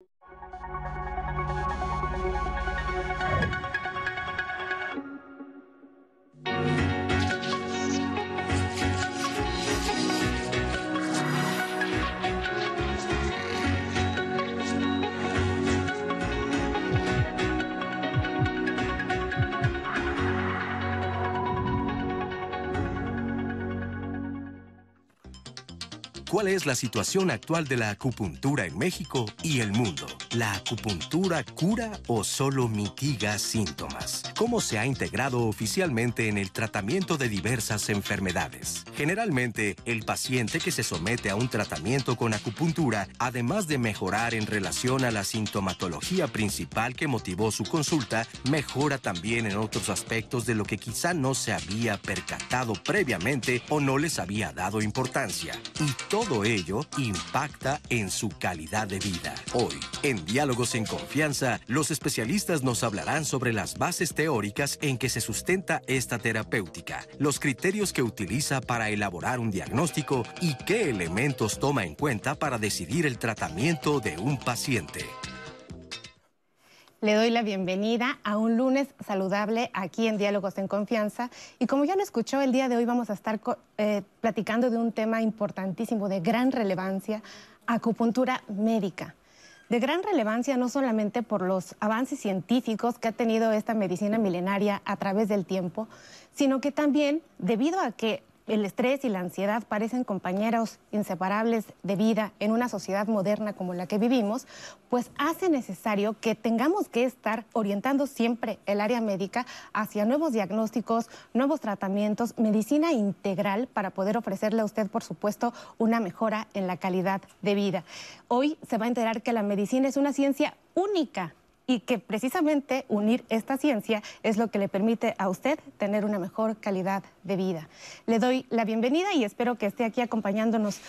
Thank you. Cuál es la situación actual de la acupuntura en México y el mundo. ¿La acupuntura cura o solo mitiga síntomas? ¿Cómo se ha integrado oficialmente en el tratamiento de diversas enfermedades? Generalmente, el paciente que se somete a un tratamiento con acupuntura, además de mejorar en relación a la sintomatología principal que motivó su consulta, mejora también en otros aspectos de lo que quizá no se había percatado previamente o no les había dado importancia. Y todo ello impacta en su calidad de vida. Hoy, en Diálogos en Confianza, los especialistas nos hablarán sobre las bases teóricas en que se sustenta esta terapéutica, los criterios que utiliza para elaborar un diagnóstico y qué elementos toma en cuenta para decidir el tratamiento de un paciente. Le doy la bienvenida a un lunes saludable aquí en Diálogos en Confianza. Y como ya lo escuchó, el día de hoy vamos a estar eh, platicando de un tema importantísimo, de gran relevancia, acupuntura médica. De gran relevancia no solamente por los avances científicos que ha tenido esta medicina milenaria a través del tiempo, sino que también debido a que el estrés y la ansiedad parecen compañeros inseparables de vida en una sociedad moderna como la que vivimos, pues hace necesario que tengamos que estar orientando siempre el área médica hacia nuevos diagnósticos, nuevos tratamientos, medicina integral para poder ofrecerle a usted, por supuesto, una mejora en la calidad de vida. Hoy se va a enterar que la medicina es una ciencia única y que precisamente unir esta ciencia es lo que le permite a usted tener una mejor calidad de vida. Le doy la bienvenida y espero que esté aquí acompañándonos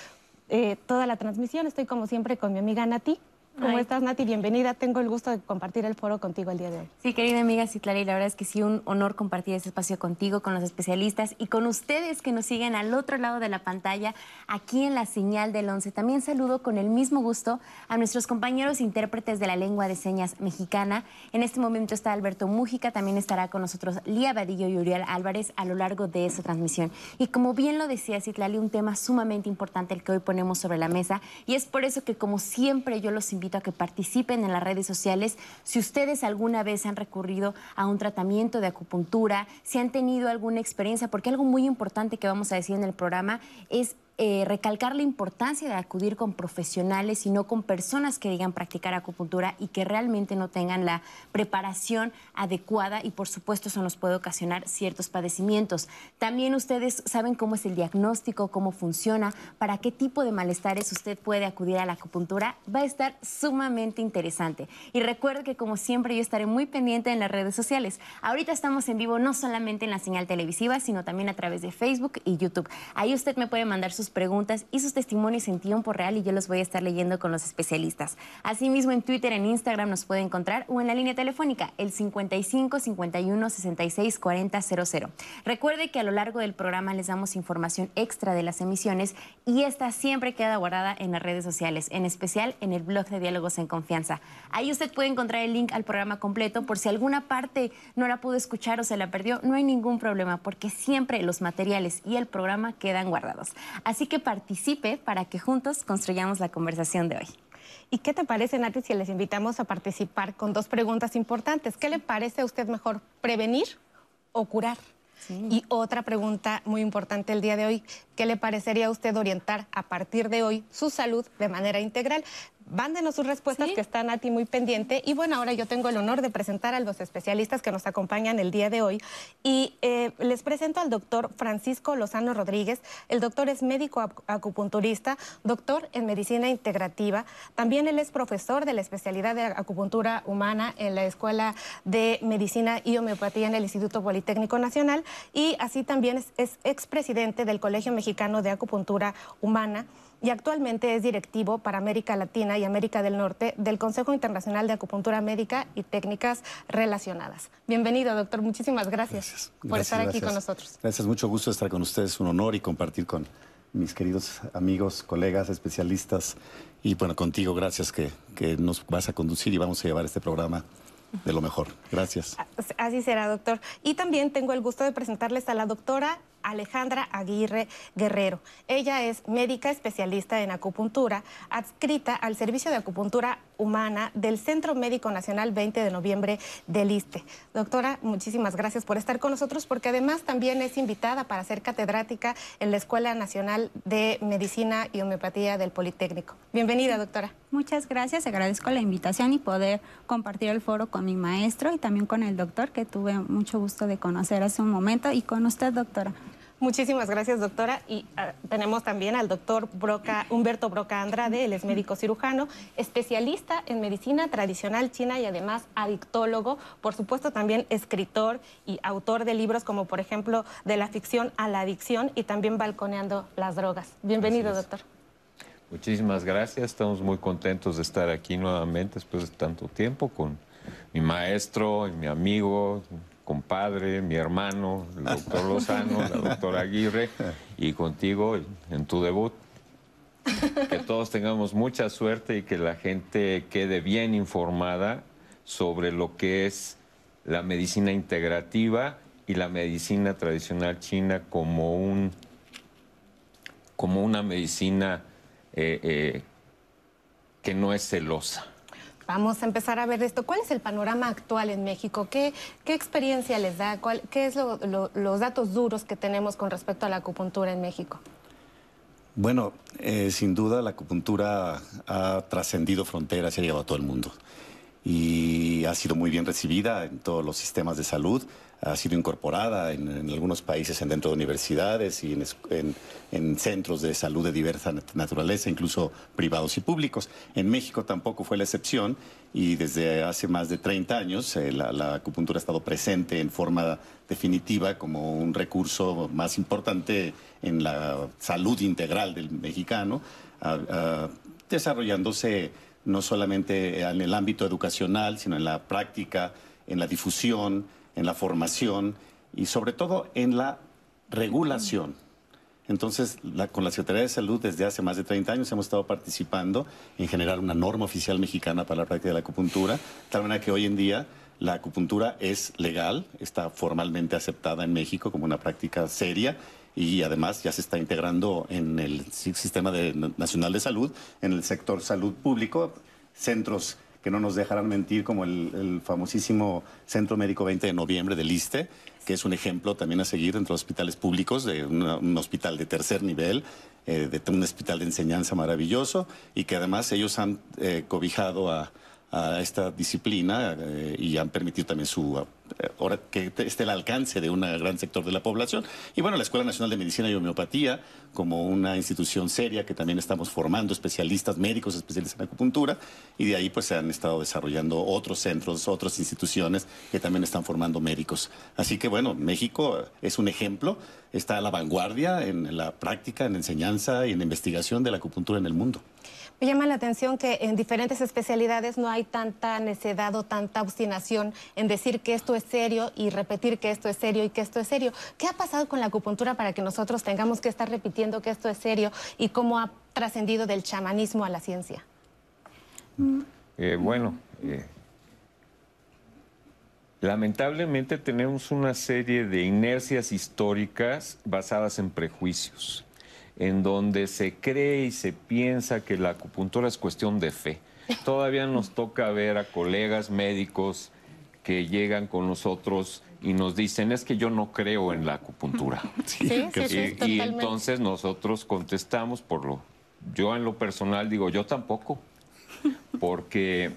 eh, toda la transmisión. Estoy como siempre con mi amiga Nati. ¿Cómo estás, Nati? Bienvenida. Tengo el gusto de compartir el foro contigo el día de hoy. Sí, querida amiga Citlali, la verdad es que sí, un honor compartir este espacio contigo, con los especialistas y con ustedes que nos siguen al otro lado de la pantalla, aquí en la señal del 11. También saludo con el mismo gusto a nuestros compañeros intérpretes de la lengua de señas mexicana. En este momento está Alberto Mújica, también estará con nosotros Lía Vadillo y Uriel Álvarez a lo largo de esta transmisión. Y como bien lo decía Citlali, un tema sumamente importante el que hoy ponemos sobre la mesa y es por eso que como siempre yo los invito a que participen en las redes sociales. Si ustedes alguna vez han recurrido a un tratamiento de acupuntura, si han tenido alguna experiencia, porque algo muy importante que vamos a decir en el programa es eh, recalcar la importancia de acudir con profesionales y no con personas que digan practicar acupuntura y que realmente no tengan la preparación adecuada y por supuesto eso nos puede ocasionar ciertos padecimientos. También ustedes saben cómo es el diagnóstico, cómo funciona, para qué tipo de malestares usted puede acudir a la acupuntura. Va a estar sumamente interesante. Y recuerde que como siempre yo estaré muy pendiente en las redes sociales. Ahorita estamos en vivo no solamente en la señal televisiva, sino también a través de Facebook y YouTube. Ahí usted me puede mandar sus preguntas y sus testimonios en tiempo real y yo los voy a estar leyendo con los especialistas. Asimismo, en Twitter, en Instagram nos puede encontrar o en la línea telefónica, el 55 51 66 40 00. Recuerde que a lo largo del programa les damos información extra de las emisiones y esta siempre queda guardada en las redes sociales, en especial en el blog de Diálogos en Confianza. Ahí usted puede encontrar el link al programa completo por si alguna parte no la pudo escuchar o se la perdió, no hay ningún problema porque siempre los materiales y el programa quedan guardados. Así que participe para que juntos construyamos la conversación de hoy. ¿Y qué te parece, Nati, si les invitamos a participar con dos preguntas importantes? ¿Qué le parece a usted mejor, prevenir o curar? Y otra pregunta muy importante el día de hoy, ¿qué le parecería a usted orientar a partir de hoy su salud de manera integral? Vándenos sus respuestas que están a ti muy pendiente. Y bueno, ahora yo tengo el honor de presentar a los especialistas que nos acompañan el día de hoy. Y eh, les presento al doctor Francisco Lozano Rodríguez. El doctor es médico acupunturista, doctor en medicina integrativa. También él es profesor de la especialidad de acupuntura humana en la Escuela de Medicina y Homeopatía en el Instituto Politécnico Nacional. Y así también es, es expresidente del Colegio Mexicano de Acupuntura Humana y actualmente es directivo para América Latina y América del Norte del Consejo Internacional de Acupuntura Médica y Técnicas Relacionadas. Bienvenido, doctor. Muchísimas gracias, por estar aquí con nosotros. Gracias, mucho gusto estar con ustedes. Un honor y compartir con mis queridos amigos, colegas, especialistas, y bueno, contigo, gracias que, que nos vas a conducir y vamos a llevar este programa de lo mejor. Gracias. Así será, doctor. Y también tengo el gusto de presentarles a la doctora Alejandra Aguirre Guerrero. Ella es médica especialista en acupuntura, adscrita al Servicio de Acupuntura Humana del Centro Médico Nacional 20 de noviembre del ISTE. Doctora, muchísimas gracias por estar con nosotros porque además también es invitada para ser catedrática en la Escuela Nacional de Medicina y Homeopatía del Politécnico. Bienvenida, doctora. Muchas gracias, agradezco la invitación y poder compartir el foro con mi maestro y también con el doctor que tuve mucho gusto de conocer hace un momento y con usted, doctora. Muchísimas gracias, doctora. Y ah, tenemos también al doctor Broca, Humberto Broca Andrade, él es médico cirujano, especialista en medicina tradicional china y además adictólogo, por supuesto también escritor y autor de libros como por ejemplo De la ficción a la adicción y también Balconeando las drogas. Bienvenido, doctor. Muchísimas gracias, estamos muy contentos de estar aquí nuevamente después de tanto tiempo con mi maestro y mi amigo, compadre, mi hermano, el doctor Lozano, la doctora Aguirre, y contigo en tu debut. Que todos tengamos mucha suerte y que la gente quede bien informada sobre lo que es la medicina integrativa y la medicina tradicional china como un como una medicina eh, eh, que no es celosa. Vamos a empezar a ver esto. ¿Cuál es el panorama actual en México? ¿Qué, qué experiencia les da? ¿Cuál, ¿Qué es los datos duros que tenemos con respecto a la acupuntura en México? Bueno, eh, sin duda la acupuntura ha trascendido fronteras y ha llegado a todo el mundo. Y ha sido muy bien recibida en todos los sistemas de salud ha sido incorporada en, algunos países en dentro de universidades y en, centros de salud de diversa naturaleza, incluso privados y públicos. En México tampoco fue la excepción y desde hace más de 30 años eh, la, acupuntura ha estado presente en forma definitiva como un recurso más importante en la salud integral del mexicano, desarrollándose no solamente en el ámbito educacional, sino en la práctica, en la difusión, en la formación y sobre todo en la regulación. Entonces, con la Secretaría de Salud desde hace más de 30 años hemos estado participando en generar una norma oficial mexicana para la práctica de la acupuntura, tal manera que hoy en día la acupuntura es legal, está formalmente aceptada en México como una práctica seria y además ya se está integrando en el sistema nacional de salud, en el sector salud público, centros que no nos dejarán mentir, como el, famosísimo Centro Médico 20 de Noviembre del ISTE, que es un ejemplo también a seguir entre los hospitales públicos, de un hospital de tercer nivel, eh, de un hospital de enseñanza maravilloso, y que además ellos han eh, cobijado a, a esta disciplina eh, y han permitido también su eh, ahora que esté al alcance de un gran sector de la población. Y bueno, la Escuela Nacional de Medicina y Homeopatía, como una institución seria que también estamos formando especialistas, médicos especialistas en acupuntura, y de ahí pues se han estado desarrollando otros centros, otras instituciones que también están formando médicos. Así que bueno, México es un ejemplo, está a la vanguardia en la práctica, en enseñanza y en investigación de la acupuntura en el mundo. Me llama la atención que en diferentes especialidades no hay tanta necedad o tanta obstinación en decir que esto es serio y repetir que esto es serio y que esto es serio. ¿Qué ha pasado con la acupuntura para que nosotros tengamos que estar repitiendo que esto es serio y cómo ha trascendido del chamanismo a la ciencia? Eh, bueno, eh, lamentablemente tenemos una serie de inercias históricas basadas en prejuicios en donde se cree y se piensa que la acupuntura es cuestión de fe. Todavía nos toca ver a colegas médicos que llegan con nosotros y nos dicen, es que yo no creo en la acupuntura. y, entonces nosotros contestamos por lo, yo en lo personal digo, yo tampoco, porque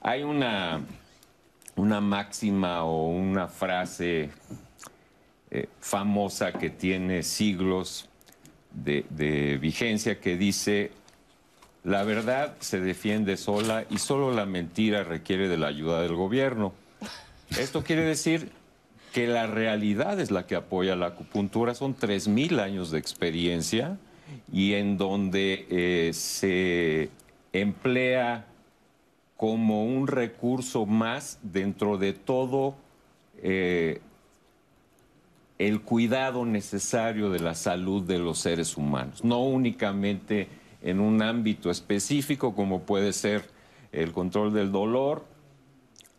hay una, una máxima o una frase eh, famosa que tiene siglos de, vigencia que dice, la verdad se defiende sola y solo la mentira requiere de la ayuda del gobierno. Esto quiere decir que la realidad es la que apoya la acupuntura. Son 3.000 años de experiencia y en donde eh, se emplea como un recurso más dentro de todo eh, el cuidado necesario de la salud de los seres humanos, no únicamente en un ámbito específico como puede ser el control del dolor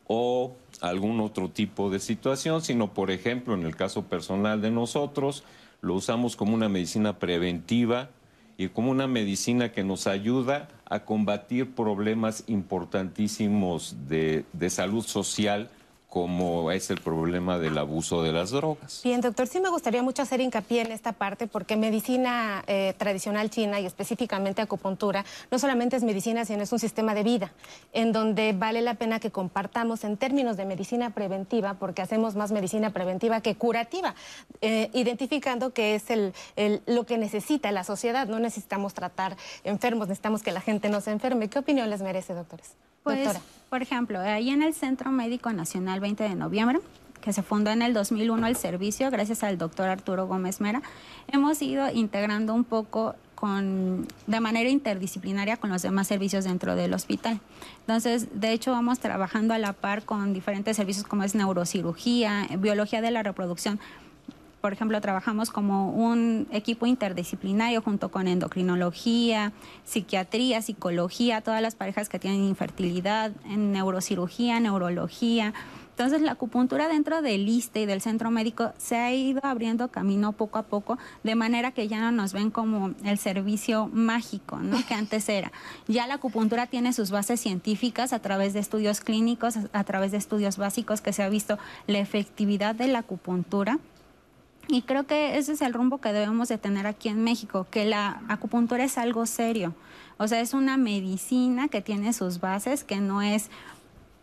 o algún otro tipo de situación, sino por ejemplo en el caso personal de nosotros lo usamos como una medicina preventiva y como una medicina que nos ayuda a combatir problemas importantísimos de, de salud social como es el problema del abuso de las drogas. Bien, doctor, sí me gustaría mucho hacer hincapié en esta parte porque medicina eh, tradicional china y específicamente acupuntura no solamente es medicina, sino es un sistema de vida en donde vale la pena que compartamos en términos de medicina preventiva porque hacemos más medicina preventiva que curativa, eh, identificando que es el, lo que necesita la sociedad. No necesitamos tratar enfermos, necesitamos que la gente no se enferme. ¿Qué opinión les merece, doctores? Pues, por ejemplo, ahí en el Centro Médico Nacional 20 de noviembre, que se fundó en el 2001 el servicio, gracias al doctor Arturo Gómez Mera, hemos ido integrando un poco con, de manera interdisciplinaria con los demás servicios dentro del hospital. Entonces, de hecho, vamos trabajando a la par con diferentes servicios como es neurocirugía, biología de la reproducción, por ejemplo, trabajamos como un equipo interdisciplinario junto con endocrinología, psiquiatría, psicología, todas las parejas que tienen infertilidad, en neurocirugía, neurología. Entonces la acupuntura dentro del ISTE y del centro médico se ha ido abriendo camino poco a poco, de manera que ya no nos ven como el servicio mágico ¿no? que antes era. Ya la acupuntura tiene sus bases científicas a través de estudios clínicos, a través de estudios básicos que se ha visto la efectividad de la acupuntura y creo que ese es el rumbo que debemos de tener aquí en México, que la acupuntura es algo serio. O sea, es una medicina que tiene sus bases, que no es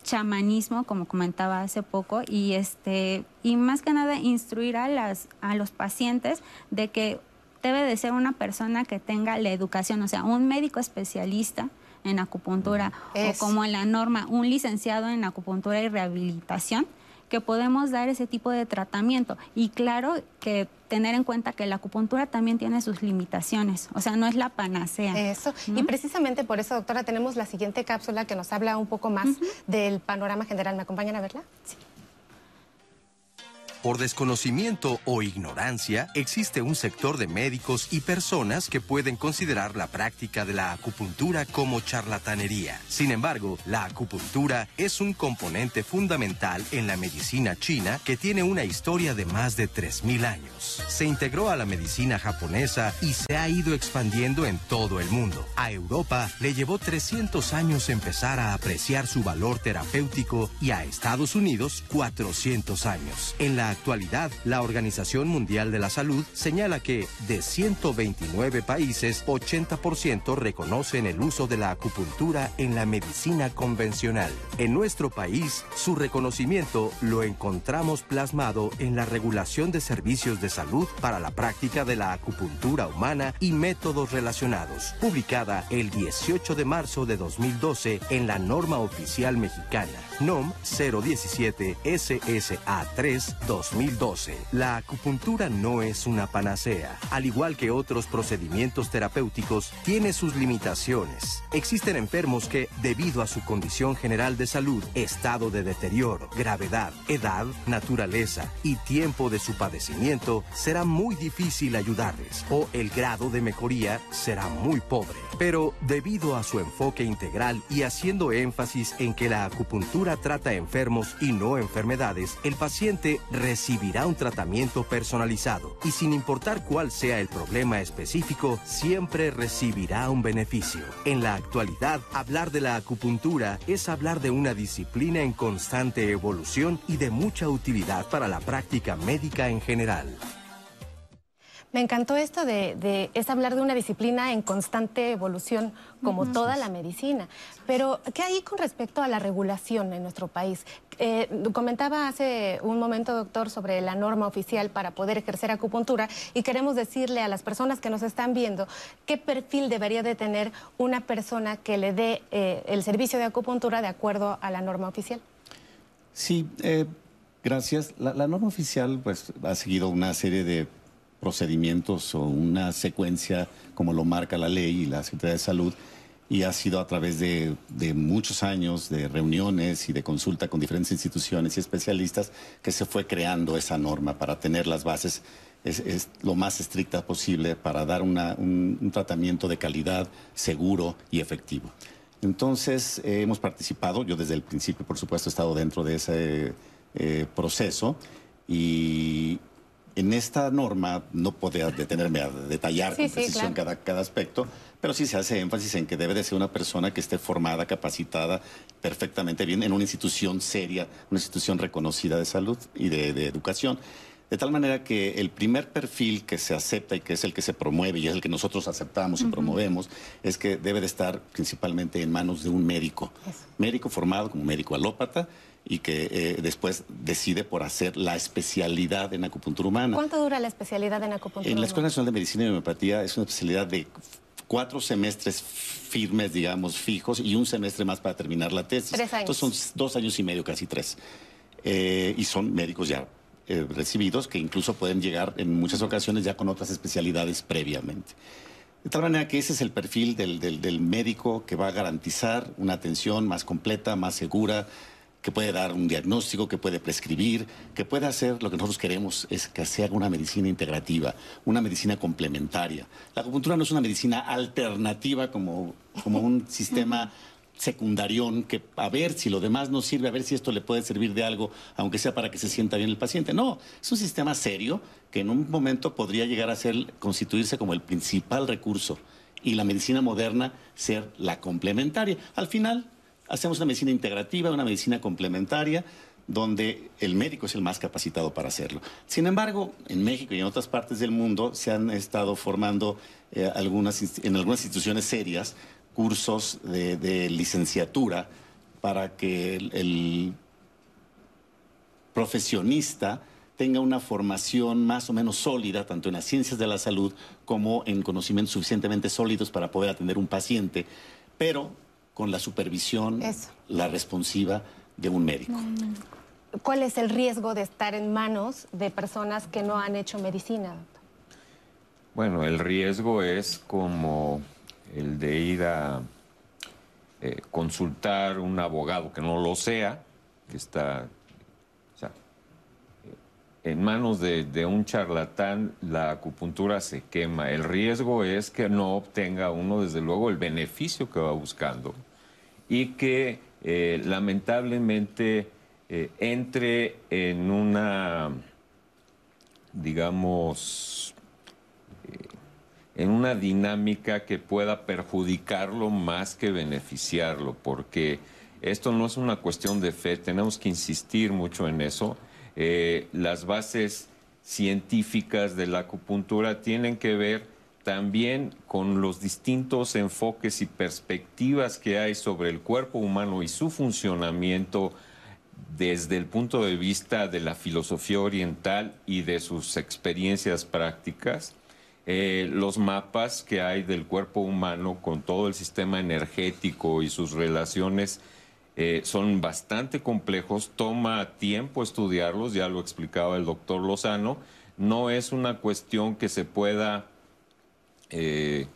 chamanismo, como comentaba hace poco, y este, y más que nada instruir a las, a los pacientes de que debe de ser una persona que tenga la educación, o sea, un médico especialista en acupuntura o como en la norma, un licenciado en acupuntura y rehabilitación que podemos dar ese tipo de tratamiento. Y claro que tener en cuenta que la acupuntura también tiene sus limitaciones, o sea, no es la panacea. Eso, y precisamente por eso, doctora, tenemos la siguiente cápsula que nos habla un poco más del panorama general. ¿Me acompañan a verla? Sí. Por desconocimiento o ignorancia, existe un sector de médicos y personas que pueden considerar la práctica de la acupuntura como charlatanería. Sin embargo, la acupuntura es un componente fundamental en la medicina china que tiene una historia de más de 3.000 años. Se integró a la medicina japonesa y se ha ido expandiendo en todo el mundo. A Europa le llevó 300 años empezar a apreciar su valor terapéutico y a Estados Unidos 400 años. En la actualidad, la Organización Mundial de la Salud señala que de 129 países, 80% reconocen el uso de la acupuntura en la medicina convencional. En nuestro país, su reconocimiento lo encontramos plasmado en la regulación de servicios de salud para la práctica de la acupuntura humana y métodos relacionados, publicada el 18 de marzo de 2012 en la norma oficial mexicana, NOM 017 SSA 3 2012. La acupuntura no es una panacea. Al igual que otros procedimientos terapéuticos, tiene sus limitaciones. Existen enfermos que, debido a su condición general de salud, estado de deterioro, gravedad, edad, naturaleza y tiempo de su padecimiento, será muy difícil ayudarles o el grado de mejoría será muy pobre. Pero debido a su enfoque integral y haciendo énfasis en que la acupuntura trata enfermos y no enfermedades, el paciente recibirá un tratamiento personalizado y sin importar cuál sea el problema específico, siempre recibirá un beneficio. En la actualidad, hablar de la acupuntura es hablar de una disciplina en constante evolución y de mucha utilidad para la práctica médica en general. Me encantó esto de, es hablar de una disciplina en constante evolución, como toda la medicina. Pero, ¿qué hay con respecto a la regulación en nuestro país? Eh, comentaba hace un momento, doctor, sobre la norma oficial para poder ejercer acupuntura y queremos decirle a las personas que nos están viendo qué perfil debería de tener una persona que le dé eh, el servicio de acupuntura de acuerdo a la norma oficial. Sí, eh, gracias. La, la norma oficial pues, ha seguido una serie de procedimientos o una secuencia como lo marca la ley y la Secretaría de Salud. y ha sido a través de, muchos años de reuniones y de consulta con diferentes instituciones y especialistas que se fue creando esa norma para tener las bases es, lo más estricta posible para dar un, tratamiento de calidad seguro y efectivo. Entonces, eh, hemos participado, yo desde el principio, por supuesto, he estado dentro de ese eh, proceso y en esta norma no podría detenerme a detallar con precisión cada, cada aspecto, pero sí se hace énfasis en que debe de ser una persona que esté formada, capacitada perfectamente bien en una institución seria, una institución reconocida de salud y de, educación. De tal manera que el primer perfil que se acepta y que es el que se promueve y es el que nosotros aceptamos y promovemos es que debe de estar principalmente en manos de un médico. Médico formado como médico alópata y que eh, después decide por hacer la especialidad en acupuntura humana. ¿Cuánto dura la especialidad en acupuntura En la Escuela Nacional de Medicina y Homeopatía es una especialidad de cuatro semestres firmes, digamos, fijos, y un semestre más para terminar la tesis. Tres años. Entonces son dos años y medio, casi tres. Eh, y son médicos ya eh, recibidos que incluso pueden llegar en muchas ocasiones ya con otras especialidades previamente. De tal manera que ese es el perfil del, del médico que va a garantizar una atención más completa, más segura, que puede dar un diagnóstico, que puede prescribir, que puede hacer lo que nosotros queremos es que se haga una medicina integrativa, una medicina complementaria. La acupuntura no es una medicina alternativa como, como un sistema secundarión que a ver si lo demás no sirve, a ver si esto le puede servir de algo, aunque sea para que se sienta bien el paciente. No, es un sistema serio que en un momento podría llegar a ser, constituirse como el principal recurso y la medicina moderna ser la complementaria. Al final, hacemos una medicina integrativa, una medicina complementaria, donde el médico es el más capacitado para hacerlo. Sin embargo, en México y en otras partes del mundo se han estado formando eh, en algunas instituciones serias cursos de, licenciatura para que el, profesionista tenga una formación más o menos sólida, tanto en las ciencias de la salud como en conocimientos suficientemente sólidos para poder atender un paciente, pero con la supervisión, la responsiva de un médico. ¿Cuál es el riesgo de estar en manos de personas que no han hecho medicina? Bueno, el riesgo es como el de ir a eh, consultar un abogado que no lo sea, que está en manos de, un charlatán la acupuntura se quema. El riesgo es que no obtenga uno, desde luego, el beneficio que va buscando y que eh, lamentablemente eh, entre en una, digamos, eh, en una dinámica que pueda perjudicarlo más que beneficiarlo, porque esto no es una cuestión de fe, tenemos que insistir mucho en eso. Las bases científicas de la acupuntura tienen que ver también con los distintos enfoques y perspectivas que hay sobre el cuerpo humano y su funcionamiento desde el punto de vista de la filosofía oriental y de sus experiencias prácticas. Eh, los mapas que hay del cuerpo humano con todo el sistema energético y sus relaciones eh, son bastante complejos, toma tiempo estudiarlos, ya lo explicaba el doctor Lozano. No es una cuestión que se pueda eh,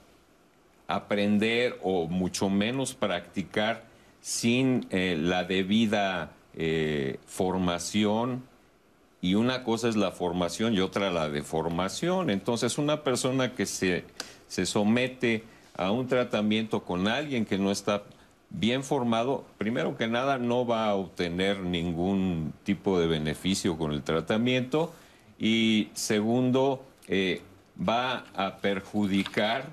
aprender o mucho menos practicar sin eh, la debida formación. Y una cosa es la formación y otra la deformación. Entonces, una persona que se, se somete a un tratamiento con alguien que no está bien formado, primero que nada no va a obtener ningún tipo de beneficio con el tratamiento y segundo, eh, va a perjudicar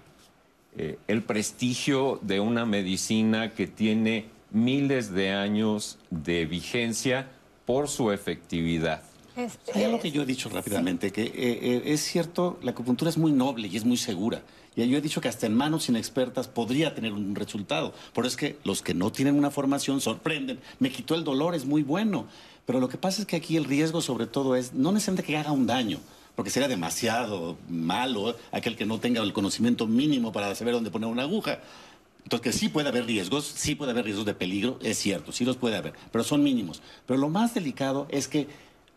eh, el prestigio de una medicina que tiene miles de años de vigencia por su efectividad. Es, lo que yo he dicho rápidamente, que eh, es cierto, la acupuntura es muy noble y es muy segura. Y yo he dicho que hasta en manos inexpertas podría tener un resultado. Por eso es que los que no tienen una formación sorprenden. Me quitó el dolor, es muy bueno. Pero lo que pasa es que aquí el riesgo sobre todo es no necesariamente que haga un daño, porque sería demasiado malo aquel que no tenga el conocimiento mínimo para saber dónde poner una aguja. Entonces, que sí puede haber riesgos, sí puede haber riesgos de peligro, es cierto, sí los puede haber, pero son mínimos. Pero lo más delicado es que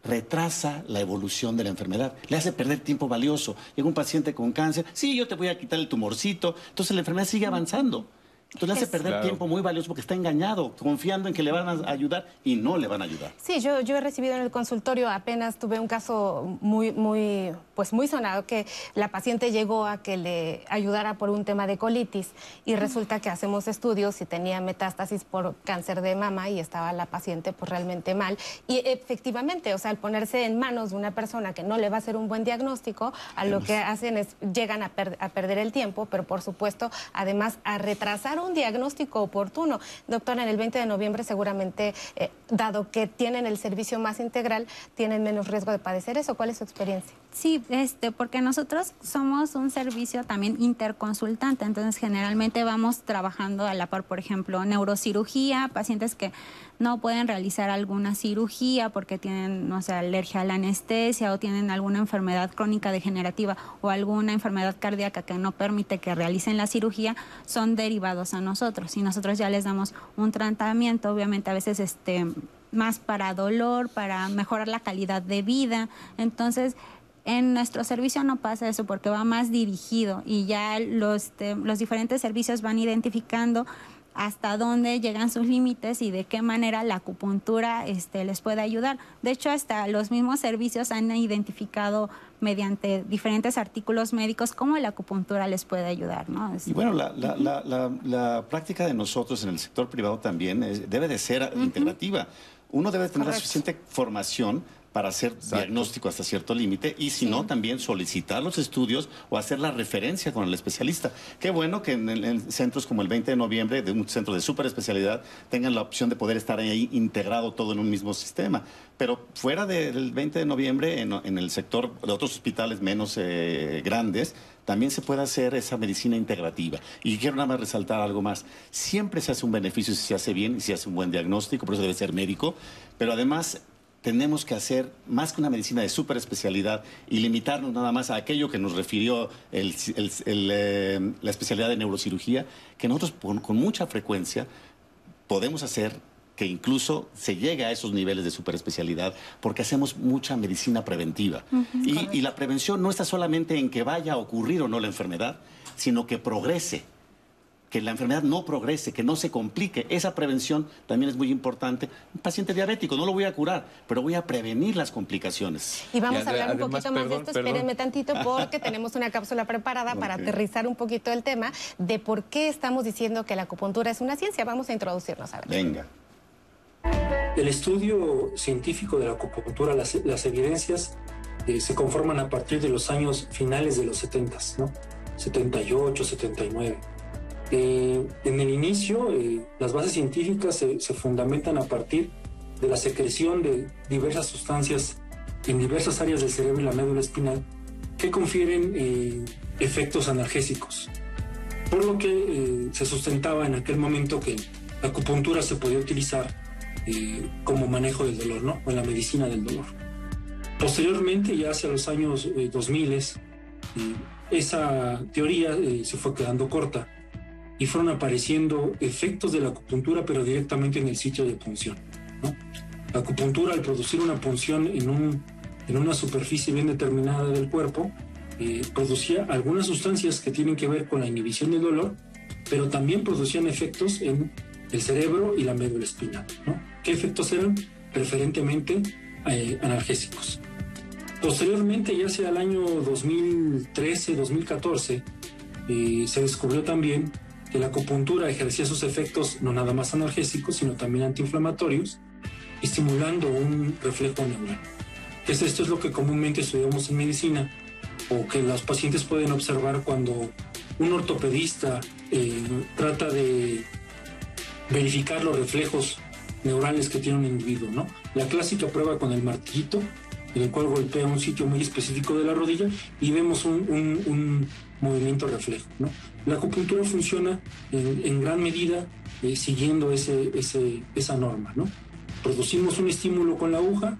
retrasa la evolución de la enfermedad, le hace perder tiempo valioso. Llega un paciente con cáncer, sí, yo te voy a quitar el tumorcito, entonces la enfermedad sigue avanzando. Entonces le hace perder tiempo muy valioso porque está engañado, confiando en que le van a ayudar y no le van a ayudar. Sí, yo, yo he recibido en el consultorio, apenas tuve un caso muy, muy, pues muy sonado, que la paciente llegó a que le ayudara por un tema de colitis y resulta que hacemos estudios y tenía metástasis por cáncer de mama y estaba la paciente pues realmente mal. Y efectivamente, o sea, al ponerse en manos de una persona que no le va a hacer un buen diagnóstico, a lo que hacen es, llegan a, a perder el tiempo, pero por supuesto, además a retrasar un diagnóstico oportuno. Doctora, en el 20 de noviembre seguramente, eh, dado que tienen el servicio más integral, tienen menos riesgo de padecer eso. ¿Cuál es su experiencia? Sí, este, porque nosotros somos un servicio también interconsultante, entonces generalmente vamos trabajando a la par, por ejemplo, neurocirugía, pacientes que no pueden realizar alguna cirugía porque tienen, no sé, alergia a la anestesia o tienen alguna enfermedad crónica degenerativa o alguna enfermedad cardíaca que no permite que realicen la cirugía, son derivados a nosotros y nosotros ya les damos un tratamiento, obviamente a veces este más para dolor, para mejorar la calidad de vida. Entonces, en nuestro servicio no pasa eso porque va más dirigido y ya los, este, los diferentes servicios van identificando hasta dónde llegan sus límites y de qué manera la acupuntura este, les puede ayudar. De hecho, hasta los mismos servicios han identificado mediante diferentes artículos médicos cómo la acupuntura les puede ayudar. ¿no? Y bueno, la, la, la, práctica de nosotros en el sector privado también debe de ser integrativa. Uno debe tener la suficiente formación para hacer diagnóstico hasta cierto límite y si no, también solicitar los estudios o hacer la referencia con el especialista. Qué bueno que en, centros como el 20 de noviembre, de un centro de super especialidad, tengan la opción de poder estar ahí integrado todo en un mismo sistema. Pero fuera del 20 de noviembre, en, el sector de otros hospitales menos eh, grandes, también se puede hacer esa medicina integrativa. Y quiero nada más resaltar algo más. Siempre se hace un beneficio si se hace bien y si se hace un buen diagnóstico, por eso debe ser médico, pero además tenemos que hacer más que una medicina de super especialidad y limitarnos nada más a aquello que nos refirió el, eh, la especialidad de neurocirugía, que nosotros con, mucha frecuencia podemos hacer que incluso se llegue a esos niveles de super especialidad porque hacemos mucha medicina preventiva. y, y la prevención no está solamente en que vaya a ocurrir o no la enfermedad, sino que progrese que la enfermedad no progrese, que no se complique. Esa prevención también es muy importante. Un paciente diabético no lo voy a curar, pero voy a prevenir las complicaciones. Y vamos a hablar un poquito más de esto, espérenme tantito, porque tenemos una cápsula preparada para aterrizar un poquito el tema de por qué estamos diciendo que la acupuntura es una ciencia. Vamos a introducirnos a ver. Venga. El estudio científico de la acupuntura, las, evidencias eh, se conforman a partir de los años finales de los 70, ¿no? 78, 79. Eh, en el inicio, eh, las bases científicas se, fundamentan a partir de la secreción de diversas sustancias en diversas áreas del cerebro y la médula espinal que confieren eh, efectos analgésicos. Por lo que se sustentaba en aquel momento que la acupuntura se podía utilizar como manejo del dolor, ¿no? O en la medicina del dolor. Posteriormente, ya hacia los años 2000, esa teoría se fue quedando corta y fueron apareciendo efectos de la acupuntura, pero directamente en el sitio de punción. La acupuntura, al producir una punción en, un, en una superficie bien determinada del cuerpo, eh, producía algunas sustancias que tienen que ver con la inhibición del dolor, pero también producían efectos en el cerebro y la médula espinal. ¿Qué efectos eran? Preferentemente eh, analgésicos. Posteriormente, ya sea el año 2013-2014, eh, se descubrió también que la acupuntura ejercía sus efectos no nada más analgésicos, sino también antiinflamatorios, estimulando un reflejo neural. Es esto es lo que comúnmente estudiamos en medicina o que los pacientes pueden observar cuando un ortopedista eh, trata de verificar los reflejos neurales que tiene un individuo, ¿no? La clásica prueba con el martillito, en el cual golpea un sitio muy específico de la rodilla y vemos un, movimiento reflejo. ¿no? La acupuntura funciona en, gran medida eh, siguiendo ese, esa norma. ¿no? Producimos un estímulo con la aguja,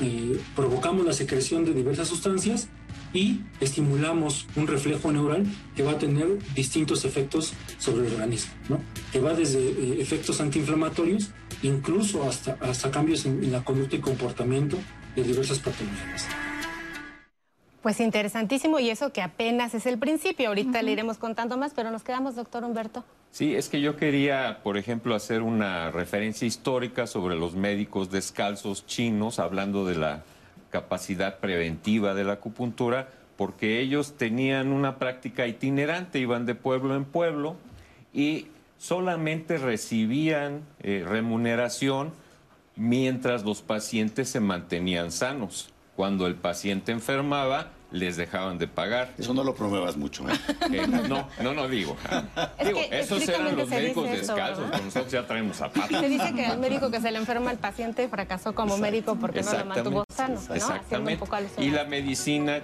eh, provocamos la secreción de diversas sustancias y estimulamos un reflejo neural que va a tener distintos efectos sobre el organismo, ¿no? que va desde eh, efectos antiinflamatorios incluso hasta, hasta cambios en, en la conducta y comportamiento de diversas patologías. Pues interesantísimo y eso que apenas es el principio. Ahorita le iremos contando más, pero nos quedamos, doctor Humberto. Sí, es que yo quería, por ejemplo, hacer una referencia histórica sobre los médicos descalzos chinos, hablando de la capacidad preventiva de la acupuntura, porque ellos tenían una práctica itinerante, iban de pueblo en pueblo y solamente recibían eh, remuneración mientras los pacientes se mantenían sanos. Cuando el paciente enfermaba, les dejaban de pagar. Eso no lo promuevas mucho. ¿eh? Eh, no, no, no digo. digo esos eran los médicos descalzos, nosotros ya traemos zapatos. Se dice que el médico que se le enferma al paciente fracasó como médico porque no lo mantuvo sano. ¿no? Exactamente. y la medicina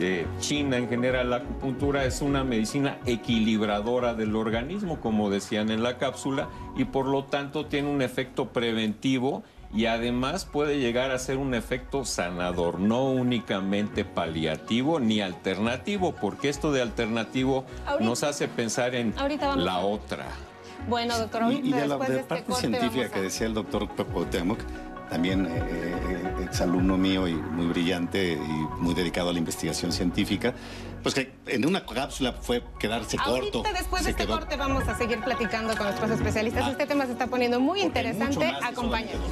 eh, china en general, la acupuntura es una medicina equilibradora del organismo, como decían en la cápsula, y por lo tanto tiene un efecto preventivo y además puede llegar a ser un efecto sanador, no únicamente paliativo ni alternativo, porque esto de alternativo nos hace pensar en la otra. Bueno, doctor, y, de la este parte científica que decía el doctor Temoc, también eh, eh, exalumno mío y muy brillante y muy dedicado a la investigación científica, pues que en una cápsula fue quedarse corto. Después de este corte vamos a seguir platicando con nuestros especialistas. Ah. este tema se está poniendo muy interesante. Acompáñenos.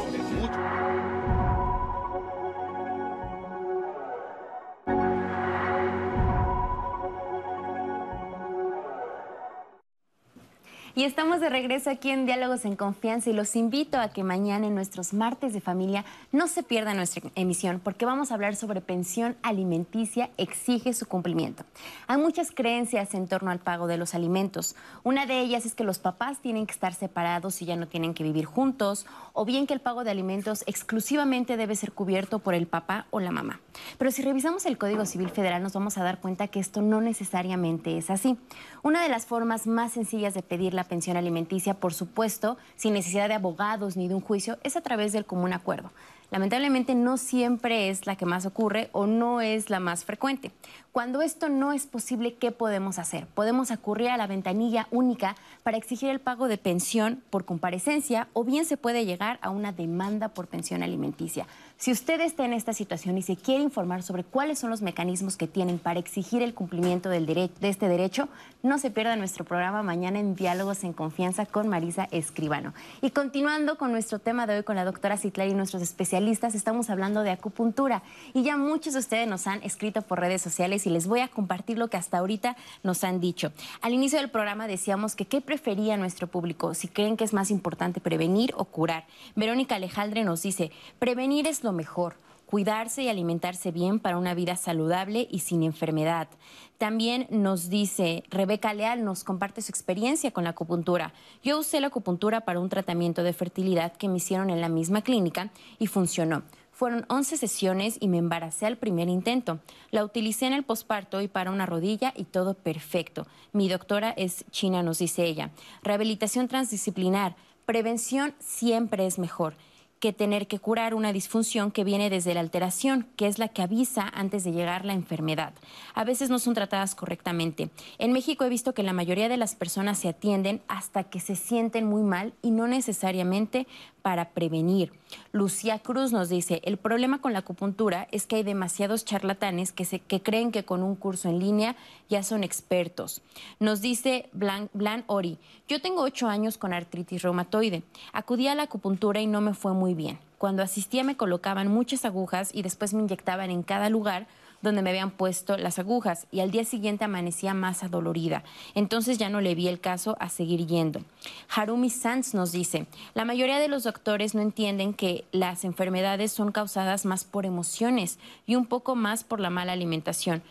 Y estamos de regreso aquí en Diálogos en Confianza y los invito a que mañana en nuestros martes de familia no se pierda nuestra emisión porque vamos a hablar sobre pensión alimenticia exige su cumplimiento. Hay muchas creencias en torno al pago de los alimentos. Una de ellas es que los papás tienen que estar separados y ya no tienen que vivir juntos o bien que el pago de alimentos exclusivamente debe ser cubierto por el papá o la mamá. Pero si revisamos el Código Civil Federal nos vamos a dar cuenta que esto no necesariamente es así. Una de las formas más sencillas de pedir la pensión alimenticia, por supuesto, sin necesidad de abogados ni de un juicio, es a través del común acuerdo. Lamentablemente no siempre es la que más ocurre o no es la más frecuente. Cuando esto no es posible, ¿qué podemos hacer? Podemos acudir a la ventanilla única para exigir el pago de pensión por comparecencia o bien se puede llegar a una demanda por pensión alimenticia. Si usted está en esta situación y se quiere informar sobre cuáles son los mecanismos que tienen para exigir el cumplimiento del de este derecho, no se pierda nuestro programa mañana en Diálogos en Confianza con Marisa Escribano. Y continuando con nuestro tema de hoy con la doctora Citlari y nuestros especialistas, estamos hablando de acupuntura. Y ya muchos de ustedes nos han escrito por redes sociales y les voy a compartir lo que hasta ahorita nos han dicho. Al inicio del programa decíamos que qué prefería nuestro público, si creen que es más importante prevenir o curar. Verónica Alejandre nos dice, prevenir es lo mejor cuidarse y alimentarse bien para una vida saludable y sin enfermedad. También nos dice Rebeca Leal, nos comparte su experiencia con la acupuntura. Yo usé la acupuntura para un tratamiento de fertilidad que me hicieron en la misma clínica y funcionó. Fueron 11 sesiones y me embaracé al primer intento. La utilicé en el posparto y para una rodilla y todo perfecto. Mi doctora es china, nos dice ella. Rehabilitación transdisciplinar. Prevención siempre es mejor que tener que curar una disfunción que viene desde la alteración, que es la que avisa antes de llegar la enfermedad. A veces no son tratadas correctamente. En México he visto que la mayoría de las personas se atienden hasta que se sienten muy mal y no necesariamente para prevenir. Lucía Cruz nos dice, el problema con la acupuntura es que hay demasiados charlatanes que, se, que creen que con un curso en línea ya son expertos. Nos dice Blan, Blan Ori, yo tengo ocho años con artritis reumatoide. Acudí a la acupuntura y no me fue muy bien. Cuando asistía me colocaban muchas agujas y después me inyectaban en cada lugar donde me habían puesto las agujas y al día siguiente amanecía más adolorida. Entonces ya no le vi el caso a seguir yendo. Harumi Sanz nos dice, la mayoría de los doctores no entienden que las enfermedades son causadas más por emociones y un poco más por la mala alimentación.